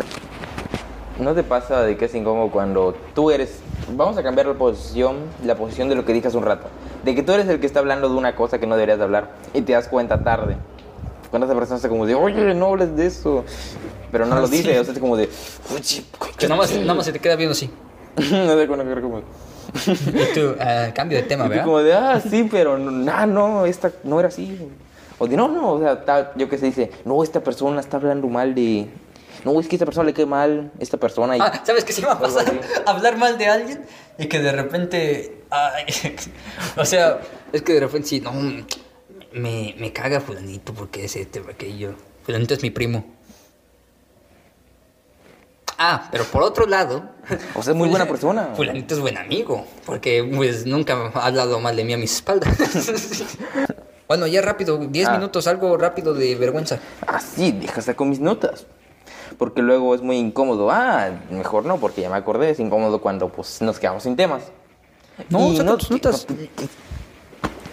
¿No te pasa de que es incómodo cuando tú eres... Vamos a cambiar la posición, la posición de lo que dije hace un rato. De que tú eres el que está hablando de una cosa que no deberías de hablar y te das cuenta tarde. Cuando esa persona está como de, oye, no hables de eso. Pero no lo Sí. dice, o sea, es como de... que nada más, nada más se te queda viendo así. no sé cuándo tú, ah, cambio de tema, ¿verdad? como de, ah, sí, pero no, no, esta no era así. O de, no, no, o sea, ta- yo que se dice, no, esta persona está hablando mal de... No, es que esta persona le queda mal, esta persona. Y, Ah, ¿sabes qué se iba a Algo pasar? Hablar mal de alguien y que de repente. ay, o sea, es que de repente sí, no. Me, me caga Fulanito porque ese, este, aquello. Fulanito es mi primo. Ah, pero por otro lado. O sea, es muy buena persona. Fulanito es buen amigo. Porque pues nunca ha hablado mal de mí a mis espaldas. bueno, ya rápido, 10 Ah. minutos, algo rápido de vergüenza. ah, sí, deja sacar mis notas. Porque luego es muy incómodo. Ah, mejor no, porque ya me acordé, es incómodo cuando pues nos quedamos sin temas. No, Y saca tus notas.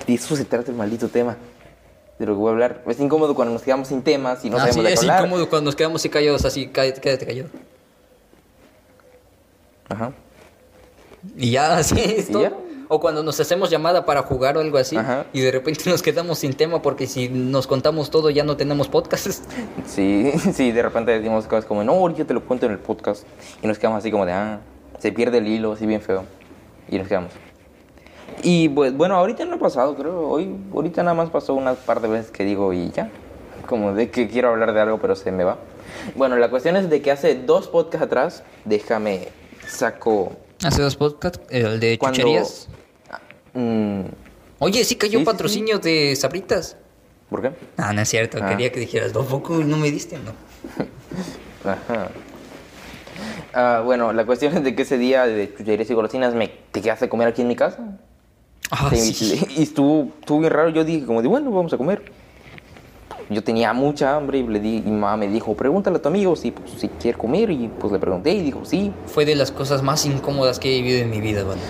De eso se trata el maldito tema. De lo que voy a hablar. Es incómodo cuando nos quedamos sin temas y no Ah, sabemos sí, de qué es hablar. incómodo cuando nos quedamos así callados, así, cállate, quédate callado. Ajá. Y ya, así es ¿Y todo. ya? O cuando nos hacemos llamada para jugar o algo así Ajá. y de repente nos quedamos sin tema porque si nos contamos todo ya no tenemos podcast. Sí, sí, de repente decimos cosas como, no, ahorita te lo cuento en el podcast. Y nos quedamos así como de, ah, se pierde el hilo, así bien feo. Y nos quedamos. Y pues, bueno, ahorita no ha pasado, creo. Hoy, ahorita nada más pasó unas par de veces que digo, y ya. como de que quiero hablar de algo, pero se me va. Bueno, la cuestión es de que hace dos podcasts atrás, déjame, saco... Hace dos podcasts, el de Cuando- chucherías. Mm, Oye, sí cayó Sí, patrocinio de Sabritas. ¿Por qué? Ah, no es cierto, Ah. quería que dijeras, ¿no poco no me diste? No. Ajá. Ah, bueno, la cuestión es de que ese día de chucherías y golosinas me te quedaste a comer aquí en mi casa. Ah, Sí, sí. Y estuvo, estuvo bien raro. Yo dije, como de, bueno, vamos a comer. Yo tenía mucha hambre y, le di, y mamá me dijo, pregúntale a tu amigo si, pues, si quiere comer. Y pues le pregunté y dijo, sí. Fue de las cosas más incómodas que he vivido en mi vida, bueno.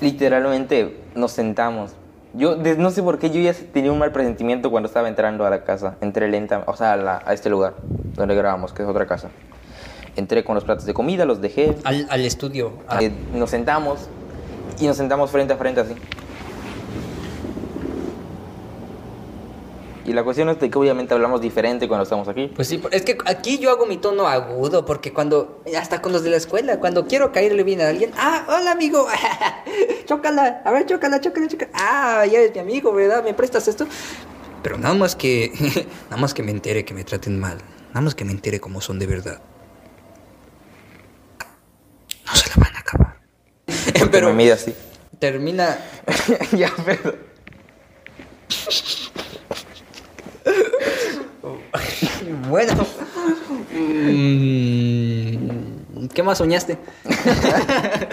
Literalmente nos sentamos. Yo de- no sé por qué yo ya tenía un mal presentimiento cuando estaba entrando a la casa. Entré lenta, o sea, a, la- a este lugar donde grabamos, que es otra casa. Entré con los platos de comida, los dejé. Al, al estudio. a- Eh, nos sentamos y nos sentamos frente a frente así. Y la cuestión es de que obviamente hablamos diferente cuando estamos aquí. Pues sí, es que aquí yo hago mi tono agudo, porque cuando, hasta con los de la escuela, cuando quiero caerle bien a alguien, ah, hola amigo, chócala, a ver, chócala, chócala, chócala, ah, ya eres mi amigo, ¿verdad? ¿Me prestas esto? Pero nada más que, nada más que me entere que me traten mal, nada más que me entere cómo son de verdad. No se la van a acabar. Porque Pero me mide así. termina, ya, pero... bueno, mm, ¿qué más soñaste?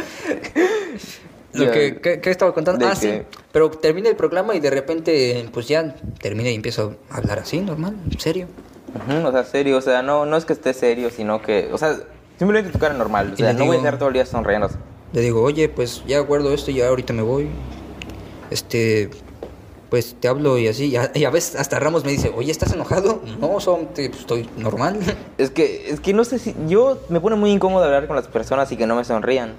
Lo que, ¿qué, qué estaba contando? ¿De Ah, sí. Pero termina el programa y de repente, pues ya termina y empiezo a hablar así, normal, serio. O sea, serio, o sea, no, no es que esté serio, sino que, o sea, simplemente tu cara normal. O Y sea, no voy a estar todo el día sonriendo. Le digo, oye, pues ya guardo esto, ya ahorita me voy. Este, pues te hablo y así. Y a, y a veces hasta Ramos me dice, oye, ¿estás enojado? No, solamente pues, estoy normal. Es que, es que no sé si. Yo me pone muy incómodo hablar con las personas y que no me sonrían.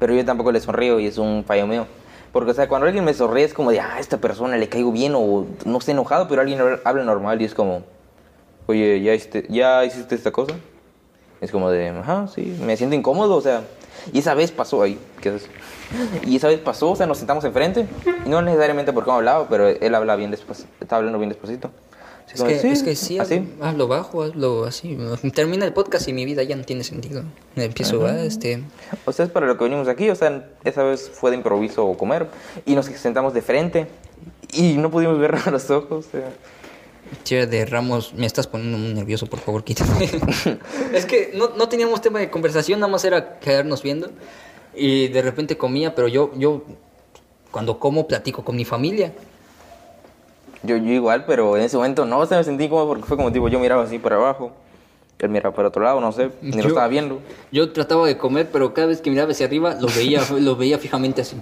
Pero yo tampoco le sonrío y es un fallo mío. Porque, o sea, cuando alguien me sonríe es como de, ah, a esta persona le caigo bien o no estoy enojado, pero alguien habla- habla normal y es como, oye, ¿ya hiciste, ¿ya hiciste esta cosa? Es como de, ajá, sí, me siento incómodo, o sea. Y esa vez pasó ahí, ¿qué es? Y esa vez pasó, o sea, nos sentamos enfrente. Y no necesariamente porque no hablaba, pero él habla bien despacio, estaba hablando bien despacito. Es que, de, es que sí, así. hablo bajo, hablo así. Termina el podcast y mi vida ya no tiene sentido. Empiezo a, este... O sea, es para lo que venimos aquí. O sea, esa vez fue de improviso comer. Y nos sentamos de frente. Y no pudimos ver a los ojos. o sea. Che, de Ramos, me estás poniendo muy nervioso, por favor, quítate. es que no, no teníamos tema de conversación, nada más era quedarnos viendo. Y de repente comía, pero yo, yo cuando como platico con mi familia. Yo, yo igual, pero en ese momento no. O sea, me sentí incómodo porque fue como tipo, yo miraba así para abajo. Él miraba para otro lado, no sé. Ni Yo- lo estaba viendo. Yo trataba de comer, pero cada vez que miraba hacia arriba lo veía, lo veía fijamente así.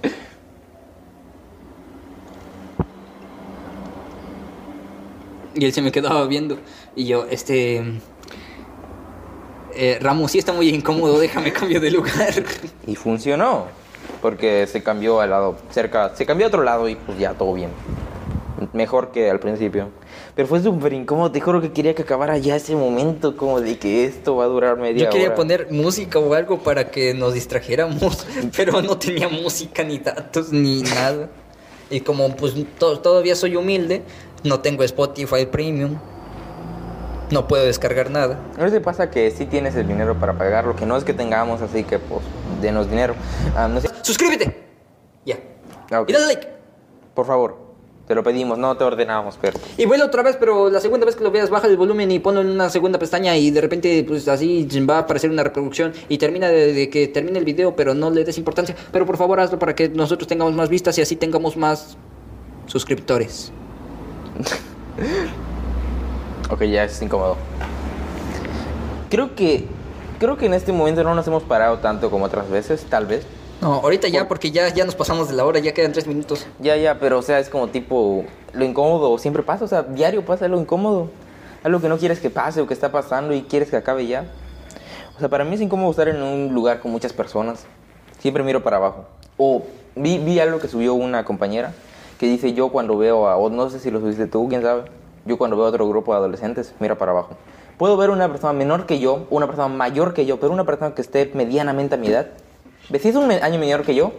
Y él se me quedaba viendo. Y yo, este. eh, Ramos, sí está muy incómodo, déjame cambio de lugar. Y funcionó. Porque se cambió al lado cerca. Se cambió a otro lado y pues ya todo bien. Mejor que al principio. Pero fue súper incómodo. Te juro que quería que acabara ya ese momento. Como de que esto va a durar media Yo quería hora. poner música o algo para que nos distrajéramos, pero no tenía música, ni datos, ni nada. Y como pues to- todavía soy humilde, no tengo Spotify Premium, no puedo descargar nada. A veces pasa que sí tienes el dinero para pagarlo, que no es que tengamos, así que pues, denos dinero. Ah, no sé. ¡Suscríbete! Ya. Ah, ok. Y dale like. Por favor, te lo pedimos, no te ordenamos, pero. Y vuelve otra vez, pero la segunda vez que lo veas, baja el volumen y ponlo en una segunda pestaña y de repente, pues así va a aparecer una reproducción y termina de, de que termine el video, pero no le des importancia. Pero por favor hazlo para que nosotros tengamos más vistas y así tengamos más suscriptores. Ok, ya es incómodo. Creo que. Creo que en este momento no nos hemos parado tanto como otras veces, tal vez. No, ahorita ya, porque ya, ya nos pasamos de la hora, ya quedan tres minutos. Ya, ya, pero o sea, es como tipo. Lo incómodo siempre pasa, o sea, diario pasa lo incómodo. Algo que no quieres que pase o que está pasando y quieres que acabe ya. O sea, para mí es incómodo estar en un lugar con muchas personas. Siempre miro para abajo. O vi, vi algo que subió una compañera que dice yo cuando veo a, o no sé si lo subiste tú, quién sabe, yo cuando veo a otro grupo de adolescentes, miro para abajo. Puedo ver una persona menor que yo, una persona mayor que yo, pero una persona que esté medianamente a mi edad. Si es un año menor que yo,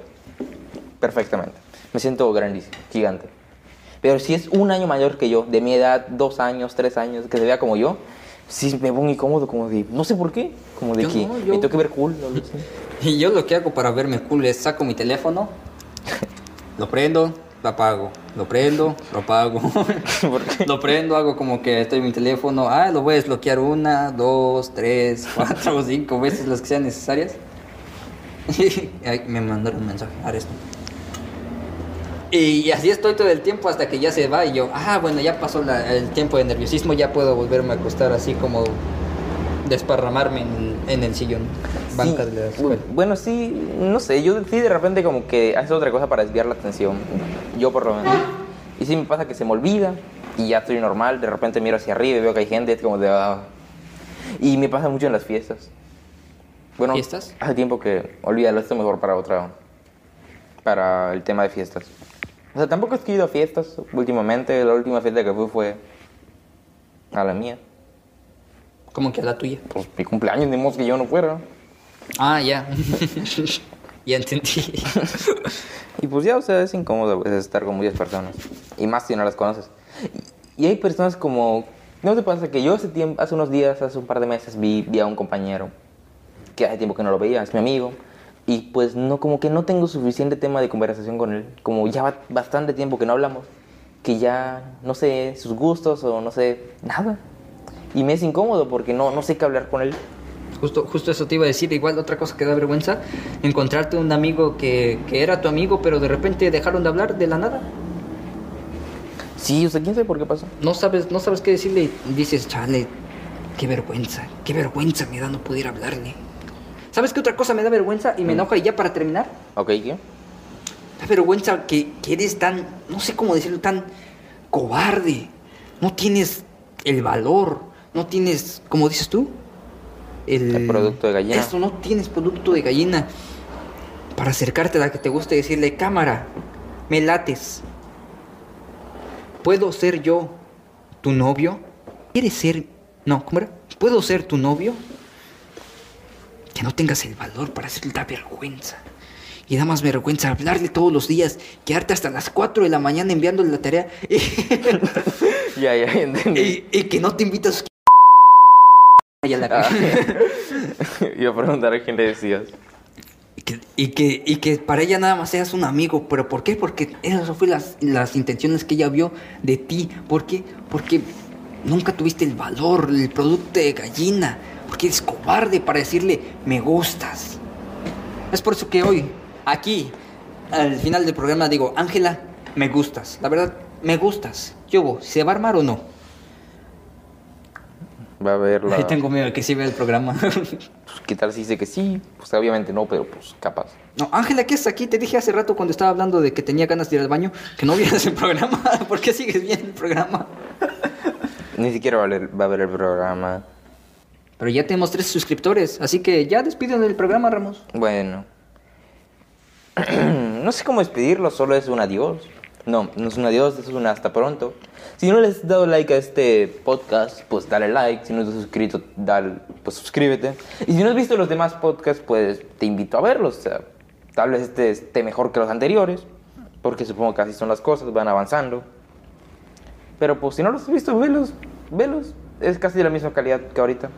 perfectamente. Me siento grandísimo, gigante. Pero si es un año mayor que yo, de mi edad, dos años, tres años, que se vea como yo, sí me pongo incómodo, como de, no sé por qué, como de Yo que no, yo- me tengo que ver cool. o algo así. Y yo lo que hago para verme cool es saco mi teléfono, lo prendo, lo apago, lo prendo, lo apago. Lo prendo, hago como que estoy en mi teléfono, ah, lo voy a desbloquear una, dos, tres, cuatro, cinco veces las que sean necesarias. Y ahí me mandaron un mensaje, ahora esto. Y así estoy todo el tiempo hasta que ya se va y yo, ah, bueno, ya pasó la- el tiempo de nerviosismo, ya puedo volverme a acostar así como desparramarme en, en el sillón, banca Sí, de la escuela. Bueno, sí, no sé, yo sí de repente como que haces otra cosa para desviar la atención, yo por lo menos. Y sí me pasa que se me olvida y ya estoy normal, de repente miro hacia arriba y veo que hay gente, es como de... ah. Y me pasa mucho en las fiestas. Bueno, ¿Fiestas? hace tiempo que, olvídalo, esto mejor para otra, para el tema de fiestas. O sea, tampoco es que he ido a fiestas últimamente, la última fiesta que fui fue a la mía. Como que a la tuya. Pues mi cumpleaños, ni modo que yo no fuera. Ah, ya. ya entendí. Y pues ya, o sea, es incómodo veces estar con muchas personas. Y más si no las conoces. Y, y hay personas como... ¿No te pasa que yo hace, tiempo, hace unos días, hace un par de meses, vi, vi a un compañero que hace tiempo que no lo veía, es mi amigo. Y pues no, como que no tengo suficiente tema de conversación con él. Como ya va bastante tiempo que no hablamos. Que ya no sé sus gustos o no sé nada. Y me es incómodo porque no, no sé qué hablar con él. Justo, justo eso te iba a decir. Igual otra cosa que da vergüenza, encontrarte un amigo que, que era tu amigo, pero de repente dejaron de hablar de la nada. Sí, o sea, quién sabe por qué pasó. No sabes, no sabes qué decirle y dices, chale, qué vergüenza, qué vergüenza me da no poder hablarle. ¿Sabes qué otra cosa me da vergüenza y me enoja? Y ya para terminar, Ok, ¿qué? da vergüenza que, que eres tan, no sé cómo decirlo, tan cobarde. No tienes el valor, no tienes, como dices tú, el, El producto de gallina. Eso, no tienes producto de gallina. Para acercarte a la que te guste y decirle, cámara, me lates. ¿Puedo ser yo tu novio? ¿Quieres ser.? No, ¿cómo era? ¿Puedo ser tu novio? Que no tengas el valor para hacerle da vergüenza. Y da más vergüenza hablarle todos los días, quedarte hasta las 4 de la mañana enviándole la tarea y, Ya, ya, entendí. y- y que no te invitas. La Ah. Iba a preguntar a quién le decías. Y que, y, que, y que para ella nada más seas un amigo. ¿Pero por qué? Porque esas fue las, las intenciones que ella vio de ti. ¿Por qué? Porque nunca tuviste el valor, el producto de gallina. Porque eres cobarde para decirle, me gustas. Es por eso que hoy, aquí, al final del programa, digo, Ángela, me gustas. La verdad, me gustas. ¿Qué hubo? ¿Se va a armar o no? Va a ver la... Ahí tengo miedo de que sí vea el programa. Pues, ¿Qué tal si dice que sí? Pues obviamente no, pero pues capaz. No, Ángela, ¿qué es aquí? Te dije hace rato cuando estaba hablando de que tenía ganas de ir al baño que no vieras el programa. ¿Por qué sigues viendo el programa? Ni siquiera va a, ver, va a ver el programa. Pero ya tenemos tres suscriptores, así que ya despiden del programa, Ramos. Bueno. no sé cómo despedirlo, solo es un adiós. No, no es un adiós, es un hasta pronto. Si no les has dado like a este podcast, pues dale like. Si no estás suscrito, pues suscríbete. Y si no has visto los demás podcasts, pues te invito a verlos. O sea, tal vez este esté mejor que los anteriores, porque supongo que así son las cosas, van avanzando. Pero pues si no los has visto, velos, velos. Es casi de la misma calidad que ahorita.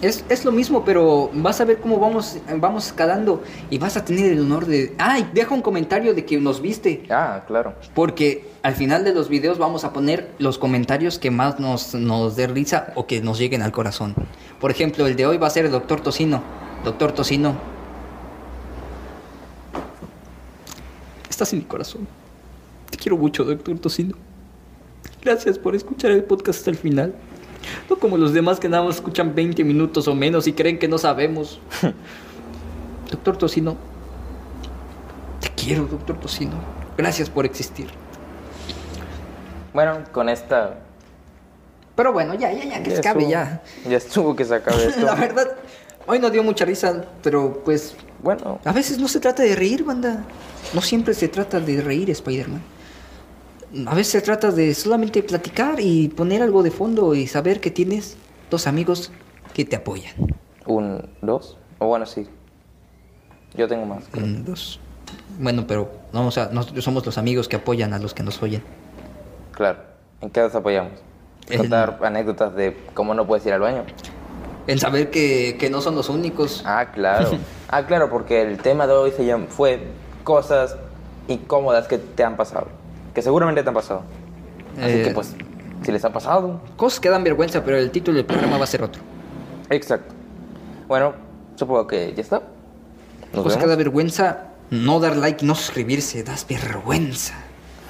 Es, es lo mismo, pero vas a ver cómo vamos, vamos escalando y vas a tener el honor de... ¡Ay! Deja un comentario de que nos viste. Ah, claro. Porque al final de los videos vamos a poner los comentarios que más nos, nos dé risa o que nos lleguen al corazón. Por ejemplo, el de hoy va a ser el Doctor Tocino. Doctor Tocino. Estás en mi corazón. Te quiero mucho, Doctor Tocino. Gracias por escuchar el podcast hasta el final. No como los demás que nada más escuchan 20 minutos o menos y creen que no sabemos. Doctor Tocino. Te quiero, Doctor Tocino. Gracias por existir. Bueno, con esta Pero bueno, ya, ya, ya, que se Ya acabe estuvo. ya. Ya estuvo que se acabe esto. La verdad, hoy no dio mucha risa, pero pues Bueno, a veces no se trata de reír, banda. No siempre se trata de reír, Spider-Man. A veces se trata de solamente platicar y poner algo de fondo y saber que tienes dos amigos que te apoyan. un, dos. O bueno, sí. Yo tengo más. Un, dos. Bueno, pero no, o sea, nosotros somos los amigos que apoyan a los que nos oyen. Claro. ¿En qué nos apoyamos? En- Contar anécdotas de cómo no puedes ir al baño. En saber que, que no son los únicos. Ah, claro. ah, claro, porque el tema de hoy se llama, fue cosas incómodas que te han pasado. Que seguramente te han pasado. Así Eh, que pues, si les ha pasado. Cosas que dan vergüenza, pero el título del programa va a ser otro. Exacto. Bueno, supongo que ya está. Nos Cosas que da vemos. vergüenza, no dar like no suscribirse, das vergüenza.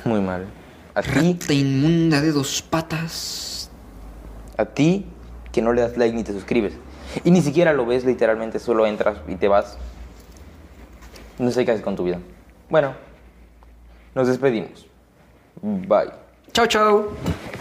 Muy mal. A ti, inmunda de dos patas. a ti que no le das like ni te suscribes. Y ni siquiera lo ves literalmente, solo entras y te vas. No sé qué haces con tu vida. Bueno, nos despedimos. Bye. Ciao, ciao.